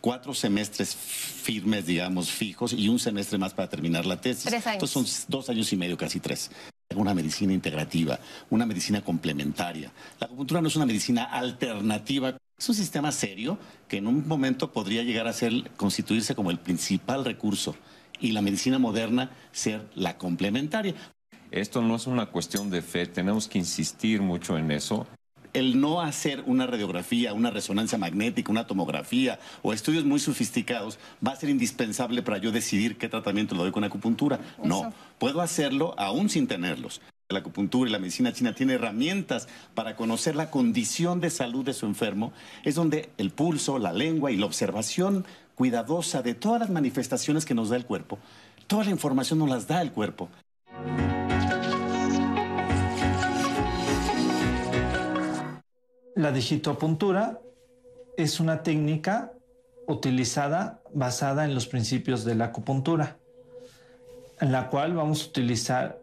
cuatro semestres firmes, digamos, fijos y un semestre más para terminar la tesis. Tres años. Entonces son dos años y medio, casi tres. Una medicina integrativa, una medicina complementaria. La acupuntura no es una medicina alternativa es un sistema serio que en un momento podría llegar a ser, constituirse como el principal recurso y la medicina moderna ser la complementaria. Esto no es una cuestión de fe, tenemos que insistir mucho en eso. El no hacer una radiografía, una resonancia magnética, una tomografía o estudios muy sofisticados va a ser indispensable para yo decidir qué tratamiento le doy con acupuntura. No, puedo hacerlo aún sin tenerlos. La acupuntura y la medicina china tiene herramientas para conocer la condición de salud de su enfermo. Es donde el pulso, la lengua y la observación cuidadosa de todas las manifestaciones que nos da el cuerpo, toda la información nos las da el cuerpo. La digitopuntura es una técnica utilizada basada en los principios de la acupuntura, en la cual vamos a utilizar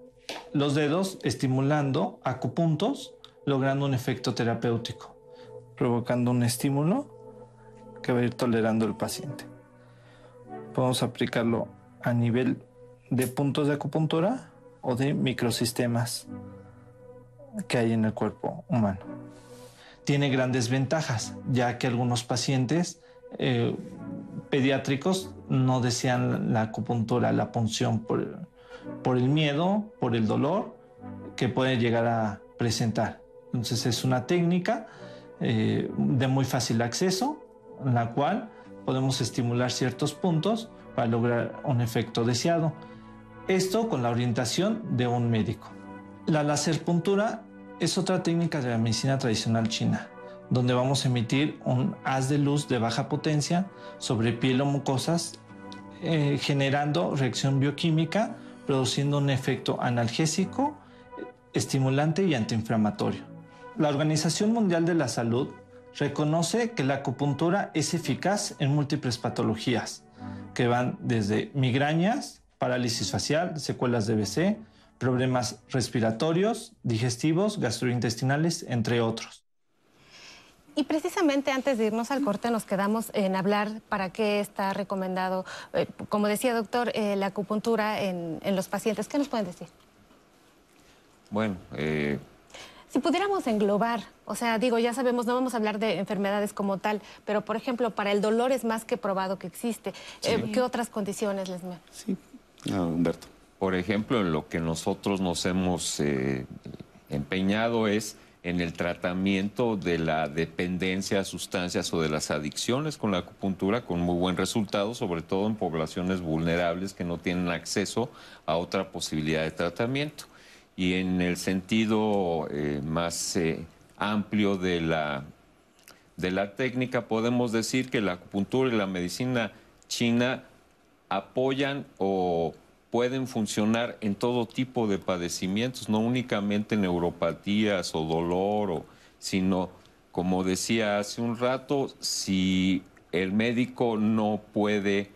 los dedos estimulando acupuntos, logrando un efecto terapéutico, provocando un estímulo que va a ir tolerando el paciente. Podemos aplicarlo a nivel de puntos de acupuntura o de microsistemas que hay en el cuerpo humano. Tiene grandes ventajas, ya que algunos pacientes eh, pediátricos no desean la acupuntura, la punción por, por el miedo, por el dolor que puede llegar a presentar. Entonces es una técnica eh, de muy fácil acceso, en la cual podemos estimular ciertos puntos para lograr un efecto deseado. Esto con la orientación de un médico. La puntura es otra técnica de la medicina tradicional china, donde vamos a emitir un haz de luz de baja potencia sobre piel o mucosas, eh, generando reacción bioquímica produciendo un efecto analgésico, estimulante y antiinflamatorio. La Organización Mundial de la Salud reconoce que la acupuntura es eficaz en múltiples patologías, que van desde migrañas, parálisis facial, secuelas de BC, problemas respiratorios, digestivos, gastrointestinales, entre otros. Y precisamente antes de irnos al corte nos quedamos en hablar para qué está recomendado, eh, como decía doctor, eh, la acupuntura en, los pacientes. ¿Qué nos pueden decir? Bueno, eh... si pudiéramos englobar, o sea, digo, ya sabemos, no vamos a hablar de enfermedades como tal, pero por ejemplo, para el dolor es más que probado que existe. Eh, ¿Qué otras condiciones les Sí, Humberto. Por ejemplo, en lo que nosotros nos hemos empeñado es en el tratamiento de la dependencia a sustancias o de las adicciones con la acupuntura con muy buen resultado, sobre todo en poblaciones vulnerables que no tienen acceso a otra posibilidad de tratamiento. Y en el sentido eh, más eh, amplio de la, de la técnica, podemos decir que la acupuntura y la medicina china apoyan o pueden funcionar en todo tipo de padecimientos, no únicamente neuropatías o dolor, sino, como decía hace un rato, si el médico no puede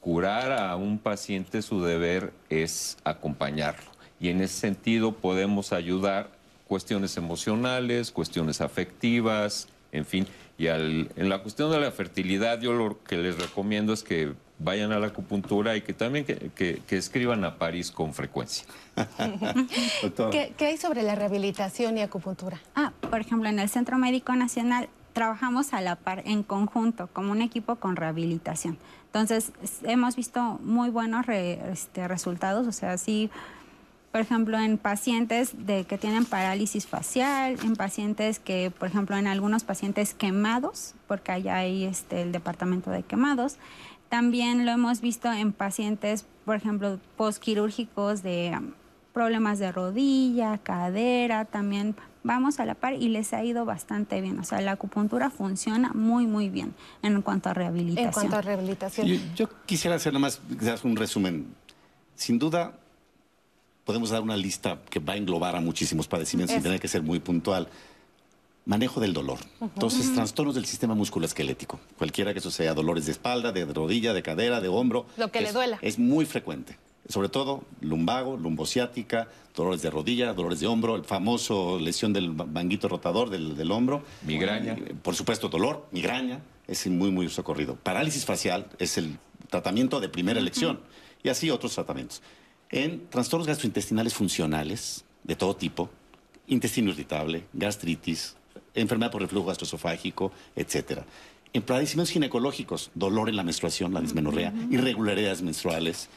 curar a un paciente, su deber es acompañarlo. Y en ese sentido podemos ayudar cuestiones emocionales, cuestiones afectivas, en fin. Y en la cuestión de la fertilidad, yo lo que les recomiendo es que vayan a la acupuntura y que también que, escriban a París con frecuencia. ¿Qué, hay sobre la rehabilitación y acupuntura? Ah, por ejemplo, en el Centro Médico Nacional trabajamos a la par, en conjunto, como un equipo con rehabilitación. Entonces, hemos visto muy buenos este, resultados, o sea, sí por ejemplo, en pacientes de que tienen parálisis facial, en pacientes que, por ejemplo, en algunos pacientes quemados, porque allá hay este, el departamento de quemados, También lo hemos visto en pacientes, por ejemplo, postquirúrgicos de um, problemas de rodilla, cadera, también vamos a la par y les ha ido bastante bien. O sea, la acupuntura funciona muy, muy bien en cuanto a rehabilitación. En cuanto a rehabilitación. Yo, yo quisiera hacer nomás quizás un resumen. Sin duda, podemos dar una lista que va a englobar a muchísimos padecimientos sin Eso. tener que ser muy puntual. Manejo del dolor. Entonces, trastornos del sistema musculoesquelético. Cualquiera que eso sea, dolores de espalda, de rodilla, de cadera, de hombro. Lo que le duela. Es muy frecuente. Sobre todo lumbago, lumbociática, dolores de rodilla, dolores de hombro, el famoso lesión del manguito rotador del, del hombro. Migraña. Eh, Por supuesto, dolor, migraña, es muy, muy socorrido. Parálisis facial es el tratamiento de primera elección. Y así otros tratamientos. En trastornos gastrointestinales funcionales, de todo tipo, intestino irritable, gastritis, enfermedad por reflujo gastroesofágico, etcétera. En padecimientos ginecológicos, dolor en la menstruación, la dismenorrea, irregularidades menstruales,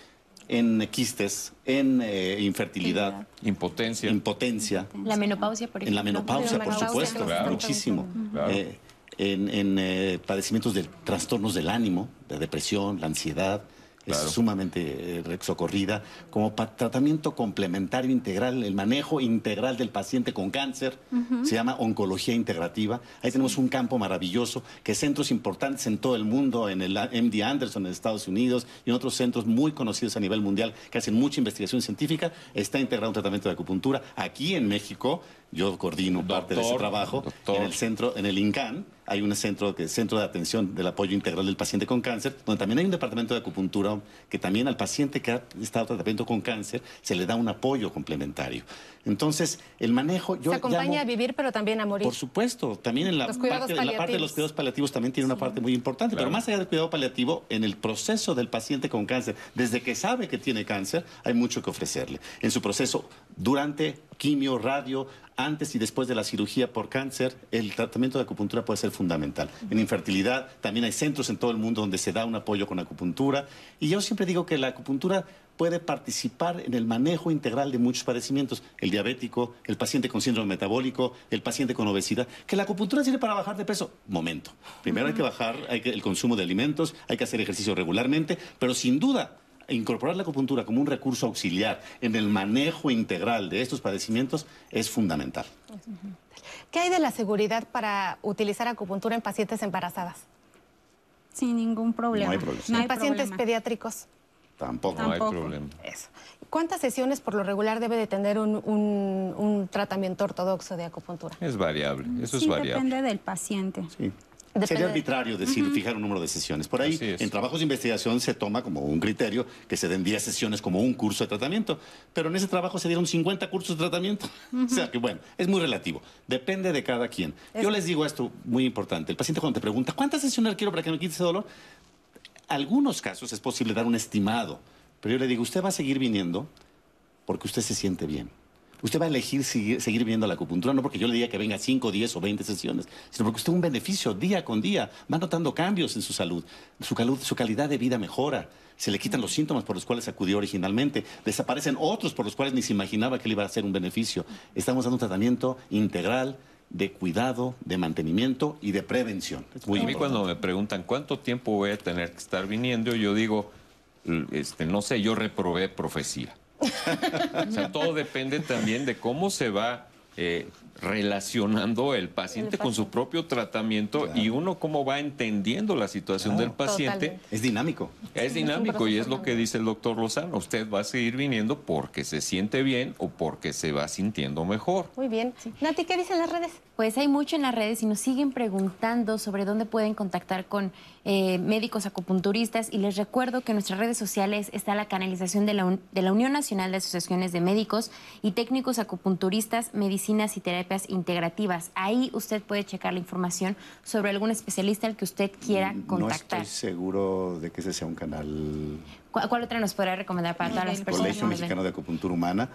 en quistes, en eh, infertilidad, Impotencia. impotencia, La menopausia, por ejemplo. en la menopausia, por supuesto, claro. muchísimo. Claro. Eh, en en, eh, padecimientos de trastornos del ánimo, de depresión, la ansiedad, Claro. es sumamente eh, socorrida. Como pa- tratamiento complementario integral, el manejo integral del paciente con cáncer, se llama oncología integrativa. Ahí tenemos un campo maravilloso que centros importantes en todo el mundo, en el MD Anderson en Estados Unidos y en otros centros muy conocidos a nivel mundial que hacen mucha investigación científica, está integrado un tratamiento de acupuntura. Aquí en México, yo coordino parte de ese trabajo doctor. en el centro, en el INCAN, hay un centro que centro de atención del apoyo integral del paciente con cáncer, donde también hay un departamento de acupuntura que también al paciente que ha estado tratamiento con cáncer se le da un apoyo complementario. Entonces, el manejo yo Se acompaña llamo- a vivir, pero también a morir. por supuesto, también en la, parte, en la parte de los cuidados paliativos también tiene una parte muy importante, Claro. pero más allá del cuidado paliativo, en el proceso del paciente con cáncer, desde que sabe que tiene cáncer, hay mucho que ofrecerle. En su proceso, durante quimio, radio, antes y después de la cirugía por cáncer, el tratamiento de acupuntura puede ser fundamental. En infertilidad, también hay centros en todo el mundo donde se da un apoyo con acupuntura. Y yo siempre digo que la acupuntura puede participar en el manejo integral de muchos padecimientos, el diabético, el paciente con síndrome metabólico, el paciente con obesidad, que la acupuntura sirve para bajar de peso. Momento. Primero hay que bajar hay que, el consumo de alimentos, hay que hacer ejercicio regularmente, pero sin duda incorporar la acupuntura como un recurso auxiliar en el manejo integral de estos padecimientos es fundamental. ¿Qué hay de la seguridad para utilizar acupuntura en pacientes embarazadas? Sin ningún problema. No hay problema. No hay pacientes problema. pediátricos. Tampoco. No hay problema. Eso. ¿Cuántas sesiones por lo regular debe de tener un, un- un tratamiento ortodoxo de acupuntura? Es variable, eso Sí, es variable. depende del paciente. Sí. Depende Sería arbitrario decir, fijar un número de sesiones. Por ahí, en trabajos de investigación se toma como un criterio que se den 10 sesiones como un curso de tratamiento, pero en ese trabajo se dieron 50 cursos de tratamiento. O sea que, bueno, es muy relativo. Depende de cada quien. Yo les digo esto muy importante. El paciente cuando te pregunta, ¿cuántas sesiones quiero para que me quite ese dolor? Algunos casos es posible dar un estimado, pero yo le digo, usted va a seguir viniendo porque usted se siente bien. Usted va a elegir seguir, seguir viniendo a la acupuntura, no porque yo le diga que venga 5, 10 o 20 sesiones, sino porque usted un beneficio día con día, va notando cambios en su salud, su, calud- su calidad de vida mejora, se le quitan los síntomas por los cuales acudió originalmente, desaparecen otros por los cuales ni se imaginaba que le iba a hacer un beneficio. Estamos dando un tratamiento integral de cuidado, de mantenimiento y de prevención. Es muy a mí importante. cuando me preguntan cuánto tiempo voy a tener que estar viniendo, yo digo, este, no sé, yo reprobé profecía. O sea, todo depende también de cómo se va eh, relacionando el paciente con su propio tratamiento y uno cómo va entendiendo la situación del paciente. Totalmente. Es dinámico. Es dinámico y es lo que dice el doctor Lozano. Usted va a seguir viniendo porque se siente bien o porque se va sintiendo mejor. Muy bien. Nati, ¿qué dicen las redes? Pues hay mucho en las redes y nos siguen preguntando sobre dónde pueden contactar con eh, médicos acupunturistas y les recuerdo que en nuestras redes sociales está la canalización de la, Un- de la Unión Nacional de Asociaciones de Médicos y Técnicos Acupunturistas, Medicinas y Terapias Integrativas. Ahí usted puede checar la información sobre algún especialista al que usted quiera No contactar. estoy seguro de que ese sea un canal ¿Cuál, cuál otra nos podrá recomendar para todas las personas? Colegio? Mexicano de Acupuntura Humana.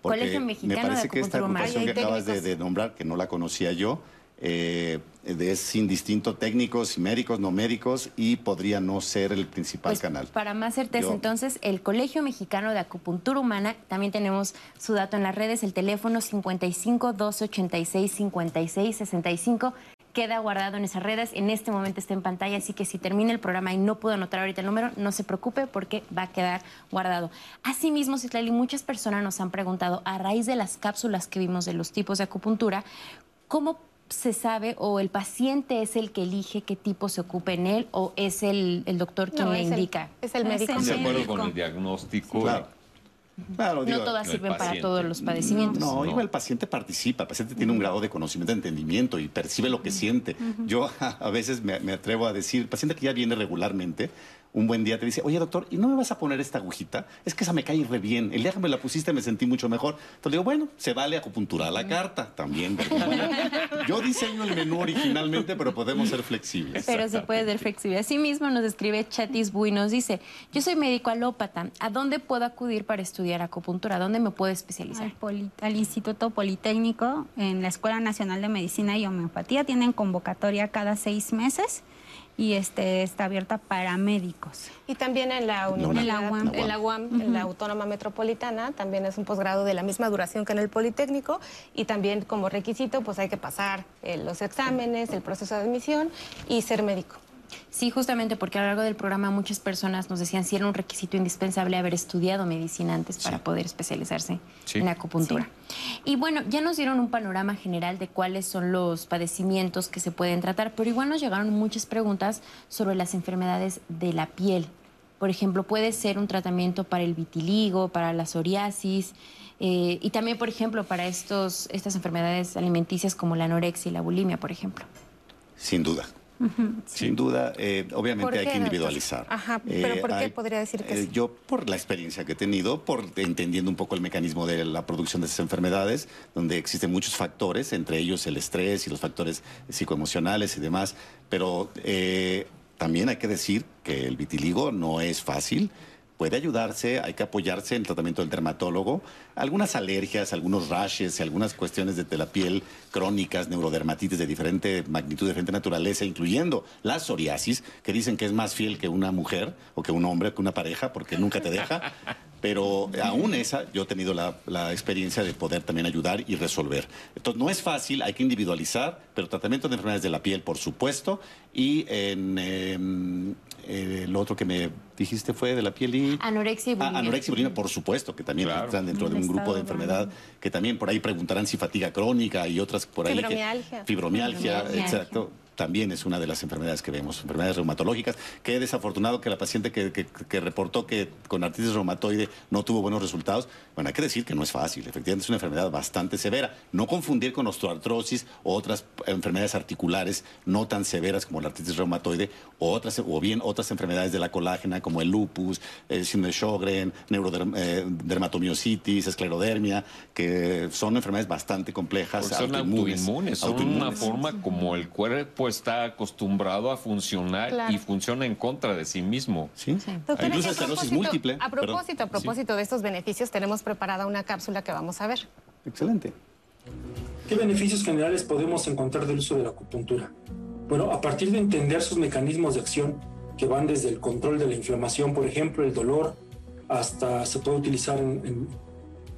Porque Colegio Mexicano Me parece de que esta agrupación que acabas de, nombrar, que no la conocía yo, eh, es indistinto técnicos y médicos, no médicos, y podría no ser el principal Pues, canal. Para más certeza, Yo- entonces, el Colegio Mexicano de Acupuntura Humana, también tenemos su dato en las redes, el teléfono 55 286 56 65. Queda guardado en esas redes. En este momento está en pantalla, así que si termina el programa y no puedo anotar ahorita el número, no se preocupe porque va a quedar guardado. Asimismo, Citlali, muchas personas nos han preguntado, a raíz de las cápsulas que vimos de los tipos de acupuntura, ¿cómo se sabe o el paciente es el que elige qué tipo se ocupe en él o es el, doctor quien le indica? es el médico. De acuerdo con el diagnóstico. Claro, no todas sirven para todos los padecimientos. No, igual el paciente participa, el paciente tiene un grado de conocimiento, de entendimiento y percibe lo que siente. Yo a veces me, me, atrevo a decir, el paciente que ya viene regularmente, un buen día te dice, oye doctor, ¿y no me vas a poner esta agujita? Es que esa me cae re bien. El día que me la pusiste me sentí mucho mejor. Entonces digo, bueno, se vale acupuntura a la carta también. yo diseño el menú originalmente, pero podemos ser flexibles. Pero se puede ser flexible. Así mismo nos escribe Chatis Bui, nos dice, yo soy médico alópata, ¿a dónde puedo acudir para estudiar acupuntura? ¿A dónde me puedo especializar? Al, al Instituto Politécnico, en la Escuela Nacional de Medicina y Homeopatía, tienen convocatoria cada seis meses y este, está abierta para médicos. Y también en la Universidad, en la UAM, en la, Autónoma Metropolitana, también es un posgrado de la misma duración que en el Politécnico y también como requisito pues hay que pasar eh, los exámenes, el proceso de admisión y ser médico. Sí, justamente porque a lo largo del programa muchas personas nos decían si era un requisito indispensable haber estudiado medicina antes para poder especializarse en acupuntura. Y bueno, ya nos dieron un panorama general de cuáles son los padecimientos que se pueden tratar, pero igual nos llegaron muchas preguntas sobre las enfermedades de la piel. Por ejemplo, puede ser un tratamiento para el vitiligo, para la psoriasis eh, y también, por ejemplo, para estos, estas enfermedades alimenticias como la anorexia y la bulimia, por ejemplo. Sin duda. Sin duda, eh, obviamente hay que individualizar. Ajá, pero ¿por qué podría decir que eh, Yo, por la experiencia que he tenido, por entendiendo un poco el mecanismo de la producción de esas enfermedades, donde existen muchos factores, entre ellos el estrés y los factores psicoemocionales y demás, pero eh, también hay que decir que el vitiligo no es fácil puede ayudarse, hay que apoyarse en el tratamiento del dermatólogo. Algunas alergias, algunos rashes, algunas cuestiones de, la piel crónicas, neurodermatitis de diferente magnitud, de diferente naturaleza, incluyendo la psoriasis, que dicen que es más fiel que una mujer o que un hombre, que una pareja, porque nunca te deja. Pero aún esa, yo he tenido la, experiencia de poder también ayudar y resolver. Entonces, no es fácil, hay que individualizar, pero tratamiento de enfermedades de la piel, por supuesto, y en em, eh, lo otro que me dijiste fue de la piel y... Anorexia y bulimia. Ah, anorexia y bulimia, por supuesto, que también están dentro de un grupo de enfermedad, que también por ahí preguntarán si fatiga crónica y otras por ahí. Fibromialgia. fibromialgia, exacto también es una de las enfermedades que vemos, enfermedades reumatológicas. Qué desafortunado que la paciente que, que, reportó que con artritis reumatoide no tuvo buenos resultados. Bueno, hay que decir que no es fácil. Efectivamente, es una enfermedad bastante severa. No confundir con osteoartrosis o otras enfermedades articulares no tan severas como la artritis reumatoide o, otras, o bien otras enfermedades de la colágena como el lupus, el síndrome de Sjögren, neurodermatomiositis, eh, esclerodermia, que son enfermedades bastante complejas. son autoinmunes, son una forma como el cuerpo está acostumbrado a funcionar y funciona en contra de sí mismo. Sí, incluso esclerosis múltiple. A propósito, a propósito de estos beneficios, tenemos preparada una cápsula que vamos a ver. Excelente. ¿Qué beneficios generales podemos encontrar del uso de la acupuntura? Bueno, a partir de entender sus mecanismos de acción, que van desde el control de la inflamación, por ejemplo, el dolor, hasta se puede utilizar en,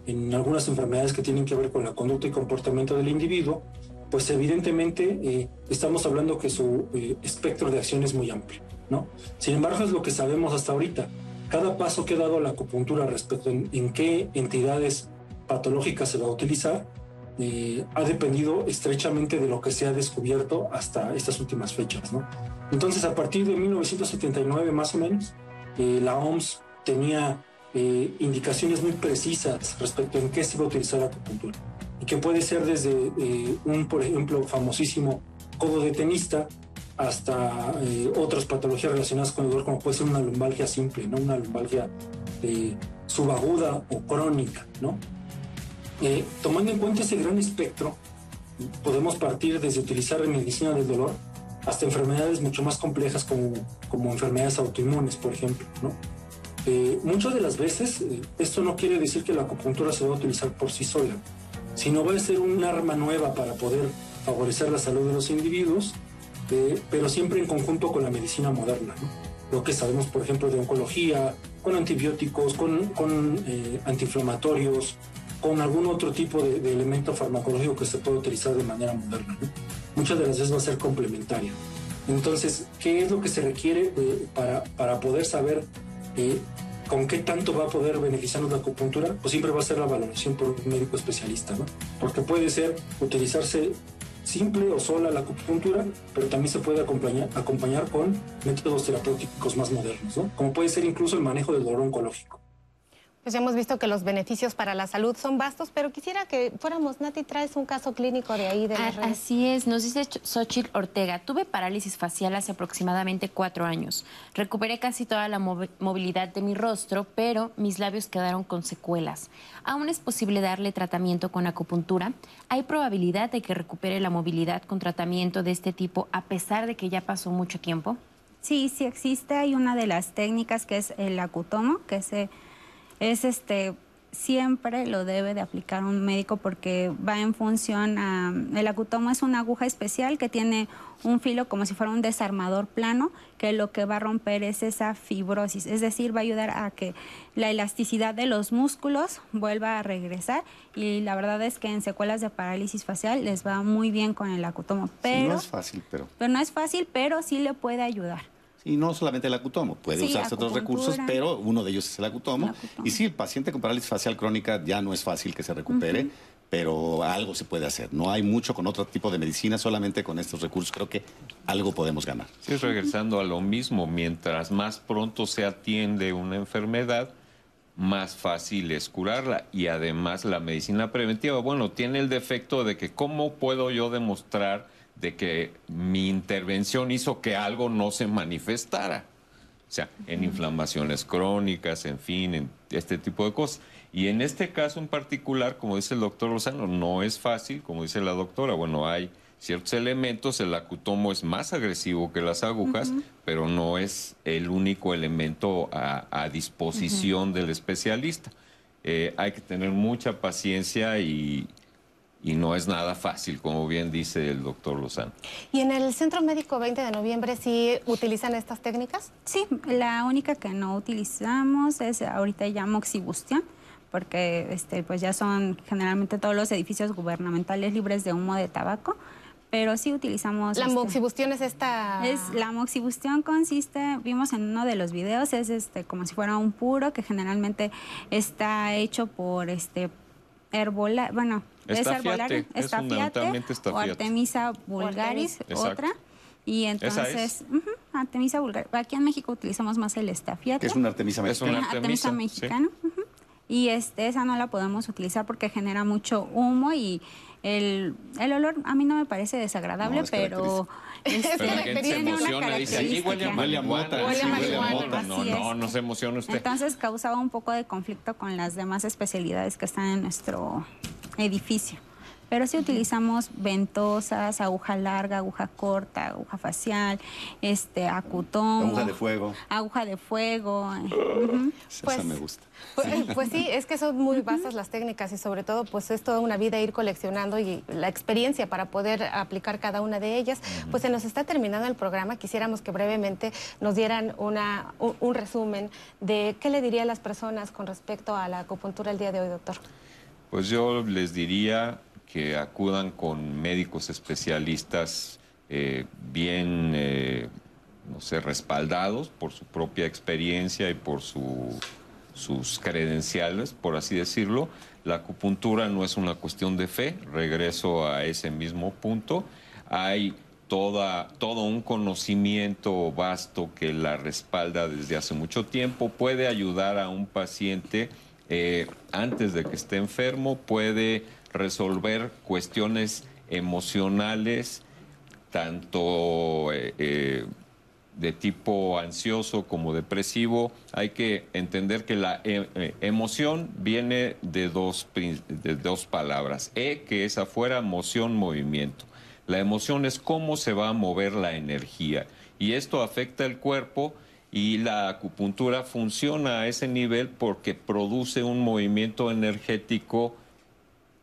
en algunas enfermedades que tienen que ver con la conducta y comportamiento del individuo, pues evidentemente eh, estamos hablando que su eh, espectro de acción es muy amplio, ¿no? Sin embargo, es lo que sabemos hasta ahorita. Cada paso que ha dado la acupuntura respecto en, en qué entidades patológicas se va a utilizar eh, ha dependido estrechamente de lo que se ha descubierto hasta estas últimas fechas, ¿no? Entonces, a partir de 1979 más o menos, la OMS tenía indicaciones muy precisas respecto en qué se iba a utilizar la acupuntura que puede ser desde eh, un, por ejemplo, famosísimo codo de tenista hasta eh, otras patologías relacionadas con el dolor, como puede ser una lumbalgia simple, ¿no? una lumbalgia eh, subaguda o crónica. ¿no? tomando en cuenta ese gran espectro, podemos partir desde utilizar medicina del dolor hasta enfermedades mucho más complejas como, como enfermedades autoinmunes, por ejemplo. ¿no? muchas de las veces, esto no quiere decir que la acupuntura se va a utilizar por sí sola sino va a ser un arma nueva para poder favorecer la salud de los individuos, eh, pero siempre en conjunto con la medicina moderna. Lo que sabemos, por ejemplo, de oncología, con antibióticos, con, con eh, antiinflamatorios, con algún otro tipo de, elemento farmacológico que se puede utilizar de manera moderna. Muchas de las veces va a ser complementaria. Entonces, ¿qué es lo que se requiere eh, para, para poder saber con qué tanto va a poder beneficiarnos la acupuntura? Pues siempre va a ser la valoración por un médico especialista, ¿no? Porque puede ser utilizarse simple o sola la acupuntura, pero también se puede acompañar, acompañar con métodos terapéuticos más modernos, ¿no? Como puede ser incluso el manejo del dolor oncológico. Pues ya hemos visto que los beneficios para la salud son vastos, pero quisiera que fuéramos, Nati, traes un caso clínico de ahí de la red. Así es, nos dice Xochitl Ortega, tuve parálisis facial hace aproximadamente cuatro años. Recuperé casi toda la movilidad de mi rostro, pero mis labios quedaron con secuelas. ¿Aún es posible darle tratamiento con acupuntura? ¿Hay probabilidad de que recupere la movilidad con tratamiento de este tipo a pesar de que ya pasó mucho tiempo? Sí, sí existe. Hay una de las técnicas que es el acutomo, que se es este siempre lo debe de aplicar un médico porque va en función a... El acutomo es una aguja especial que tiene un filo como si fuera un desarmador plano, que lo que va a romper es esa fibrosis, es decir, va a ayudar a que la elasticidad de los músculos vuelva a regresar y la verdad es que en secuelas de parálisis facial les va muy bien con el acutomo. Pero, no es fácil, pero... Pero no es fácil, pero sí le puede ayudar. Y no solamente el acutomo, puede usarse otros recursos, pero uno de ellos es el acutomo. Y sí, el paciente con parálisis facial crónica ya no es fácil que se recupere, pero algo se puede hacer. No hay mucho con otro tipo de medicina, solamente con estos recursos creo que algo podemos ganar. Sí, regresando a lo mismo, mientras más pronto se atiende una enfermedad, más fácil es curarla. Y además la medicina preventiva, bueno, tiene el defecto de que cómo puedo yo demostrar de que mi intervención hizo que algo no se manifestara. O sea, en inflamaciones crónicas, en fin, en este tipo de cosas. Y en este caso en particular, como dice el doctor Lozano, no es fácil, como dice la doctora, bueno, hay ciertos elementos, el acutomo es más agresivo que las agujas, pero no es el único elemento a, disposición del especialista. Eh, hay que tener mucha paciencia y, y no es nada fácil, como bien dice el doctor Lozano. ¿Y en el Centro Médico 20 de Noviembre sí utilizan estas técnicas? Sí, la única que no utilizamos es ahorita ya moxibustión, porque este, pues ya son generalmente todos los edificios gubernamentales libres de humo de tabaco pero sí utilizamos... La este, moxibustión es esta... Es, la moxibustión consiste, vimos en uno de los videos, es este como si fuera un puro que generalmente está hecho por este herbola, bueno, es o Artemisa vulgaris, otra. Y entonces, Artemisa vulgaris. Aquí en México utilizamos más el estafiate. Es una Artemisa mexicana. Es una Artemisa, mexicana. Y este, esa no la podemos utilizar porque genera mucho humo y el, el olor a mí no me parece desagradable, pero... Este, pero se emociona, dice, aquí huele a marihuana. No, no, no se emociona usted. Entonces causaba un poco de conflicto con las demás especialidades que están en nuestro edificio. Pero sí utilizamos ventosas, aguja larga, aguja corta, aguja facial, este, acutón. Aguja de fuego. Aguja de fuego. pues, me gusta. Pues, pues, sí, es que son muy vastas las técnicas y sobre todo pues es toda una vida ir coleccionando y la experiencia para poder aplicar cada una de ellas. Pues se nos está terminando el programa, quisiéramos que brevemente nos dieran una, un resumen de qué le diría a las personas con respecto a la acupuntura el día de hoy, doctor. Pues yo les diría que acudan con médicos especialistas eh, bien, eh, no sé, respaldados por su propia experiencia y por sus credenciales, por así decirlo. La acupuntura no es una cuestión de fe, regreso a ese mismo punto. Hay toda, todo un conocimiento vasto que la respalda desde hace mucho tiempo, puede ayudar a un paciente eh, antes de que esté enfermo, puede resolver cuestiones emocionales, tanto eh, eh, de tipo ansioso como depresivo. Hay que entender que la emoción viene de dos, de dos palabras. E, que es afuera, moción, movimiento. La emoción es cómo se va a mover la energía. Y esto afecta el cuerpo y la acupuntura funciona a ese nivel porque produce un movimiento energético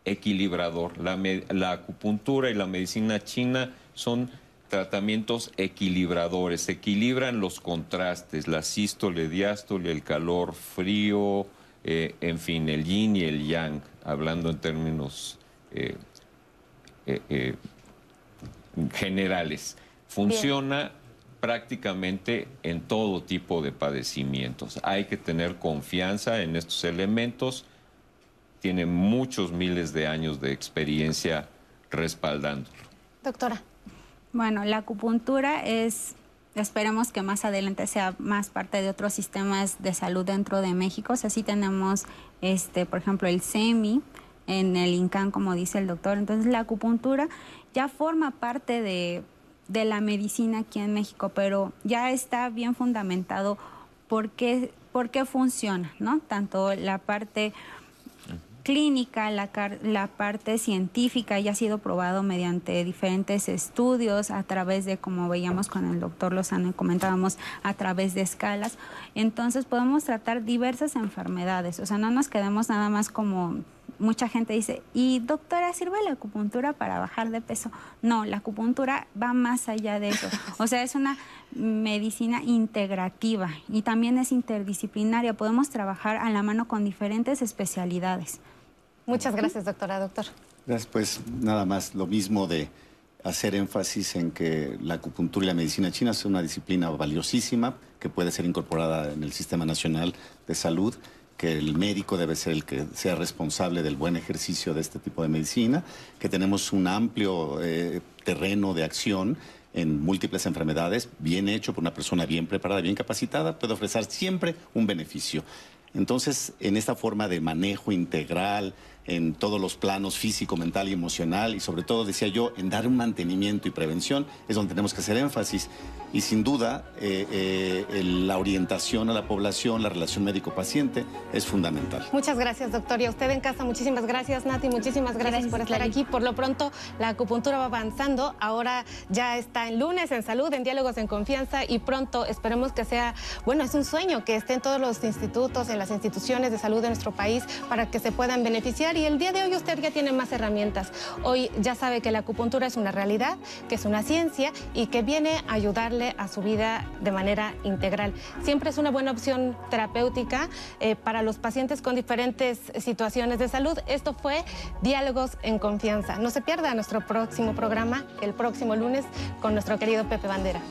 equilibrador. La, acupuntura y la medicina china son tratamientos equilibradores, equilibran los contrastes, la sístole, diástole, el calor, frío, eh, en fin, el yin y el yang, hablando en términos eh, eh, generales. Funciona prácticamente en todo tipo de padecimientos. Hay que tener confianza en estos elementos. Tiene muchos miles de años de experiencia respaldándolo. Doctora. Bueno, la acupuntura es Esperemos que más adelante sea más parte de otros sistemas de salud dentro de México. O sea, sí tenemos, este, por ejemplo, el SEMI en el INCAN, como dice el doctor. Entonces, la acupuntura ya forma parte de, de la medicina aquí en México, pero ya está bien fundamentado por qué, funciona, ¿no? Tanto la parte clínica, la, la, parte científica ya ha sido probado mediante diferentes estudios, a través de, como veíamos con el doctor Lozano y comentábamos, a través de escalas. Entonces podemos tratar diversas enfermedades, o sea, no nos quedemos nada más como mucha gente dice, ¿y doctora, sirve la acupuntura para bajar de peso? No, la acupuntura va más allá de eso. O sea, es una medicina integrativa y también es interdisciplinaria. Podemos trabajar a la mano con diferentes especialidades. Muchas gracias, doctora. Doctor. Gracias, pues nada más lo mismo de hacer énfasis en que la acupuntura y la medicina china es una disciplina valiosísima que puede ser incorporada en el Sistema Nacional de Salud que el médico debe ser el que sea responsable del buen ejercicio de este tipo de medicina, que tenemos un amplio eh, terreno de acción en múltiples enfermedades, bien hecho por una persona bien preparada, bien capacitada, puede ofrecer siempre un beneficio. Entonces, en esta forma de manejo integral, en todos los planos físico, mental y emocional, y sobre todo, decía yo, en dar un mantenimiento y prevención, es donde tenemos que hacer énfasis. Y sin duda, eh, eh, la orientación a la población, la relación médico-paciente es fundamental. Muchas gracias, doctor. Y a usted en casa, muchísimas gracias, Nati. Muchísimas gracias, por estar aquí. Por lo pronto, la acupuntura va avanzando. Ahora ya está en lunes, en salud, en diálogos en confianza. Y pronto esperemos que sea, bueno, es un sueño que esté en todos los institutos, en las instituciones de salud de nuestro país para que se puedan beneficiar. Y el día de hoy usted ya tiene más herramientas. Hoy ya sabe que la acupuntura es una realidad, que es una ciencia y que viene a ayudarle a su vida de manera integral. Siempre es una buena opción terapéutica eh, para los pacientes con diferentes situaciones de salud. Esto fue Diálogos en Confianza. No se pierda nuestro próximo programa el próximo lunes con nuestro querido Pepe Bandera.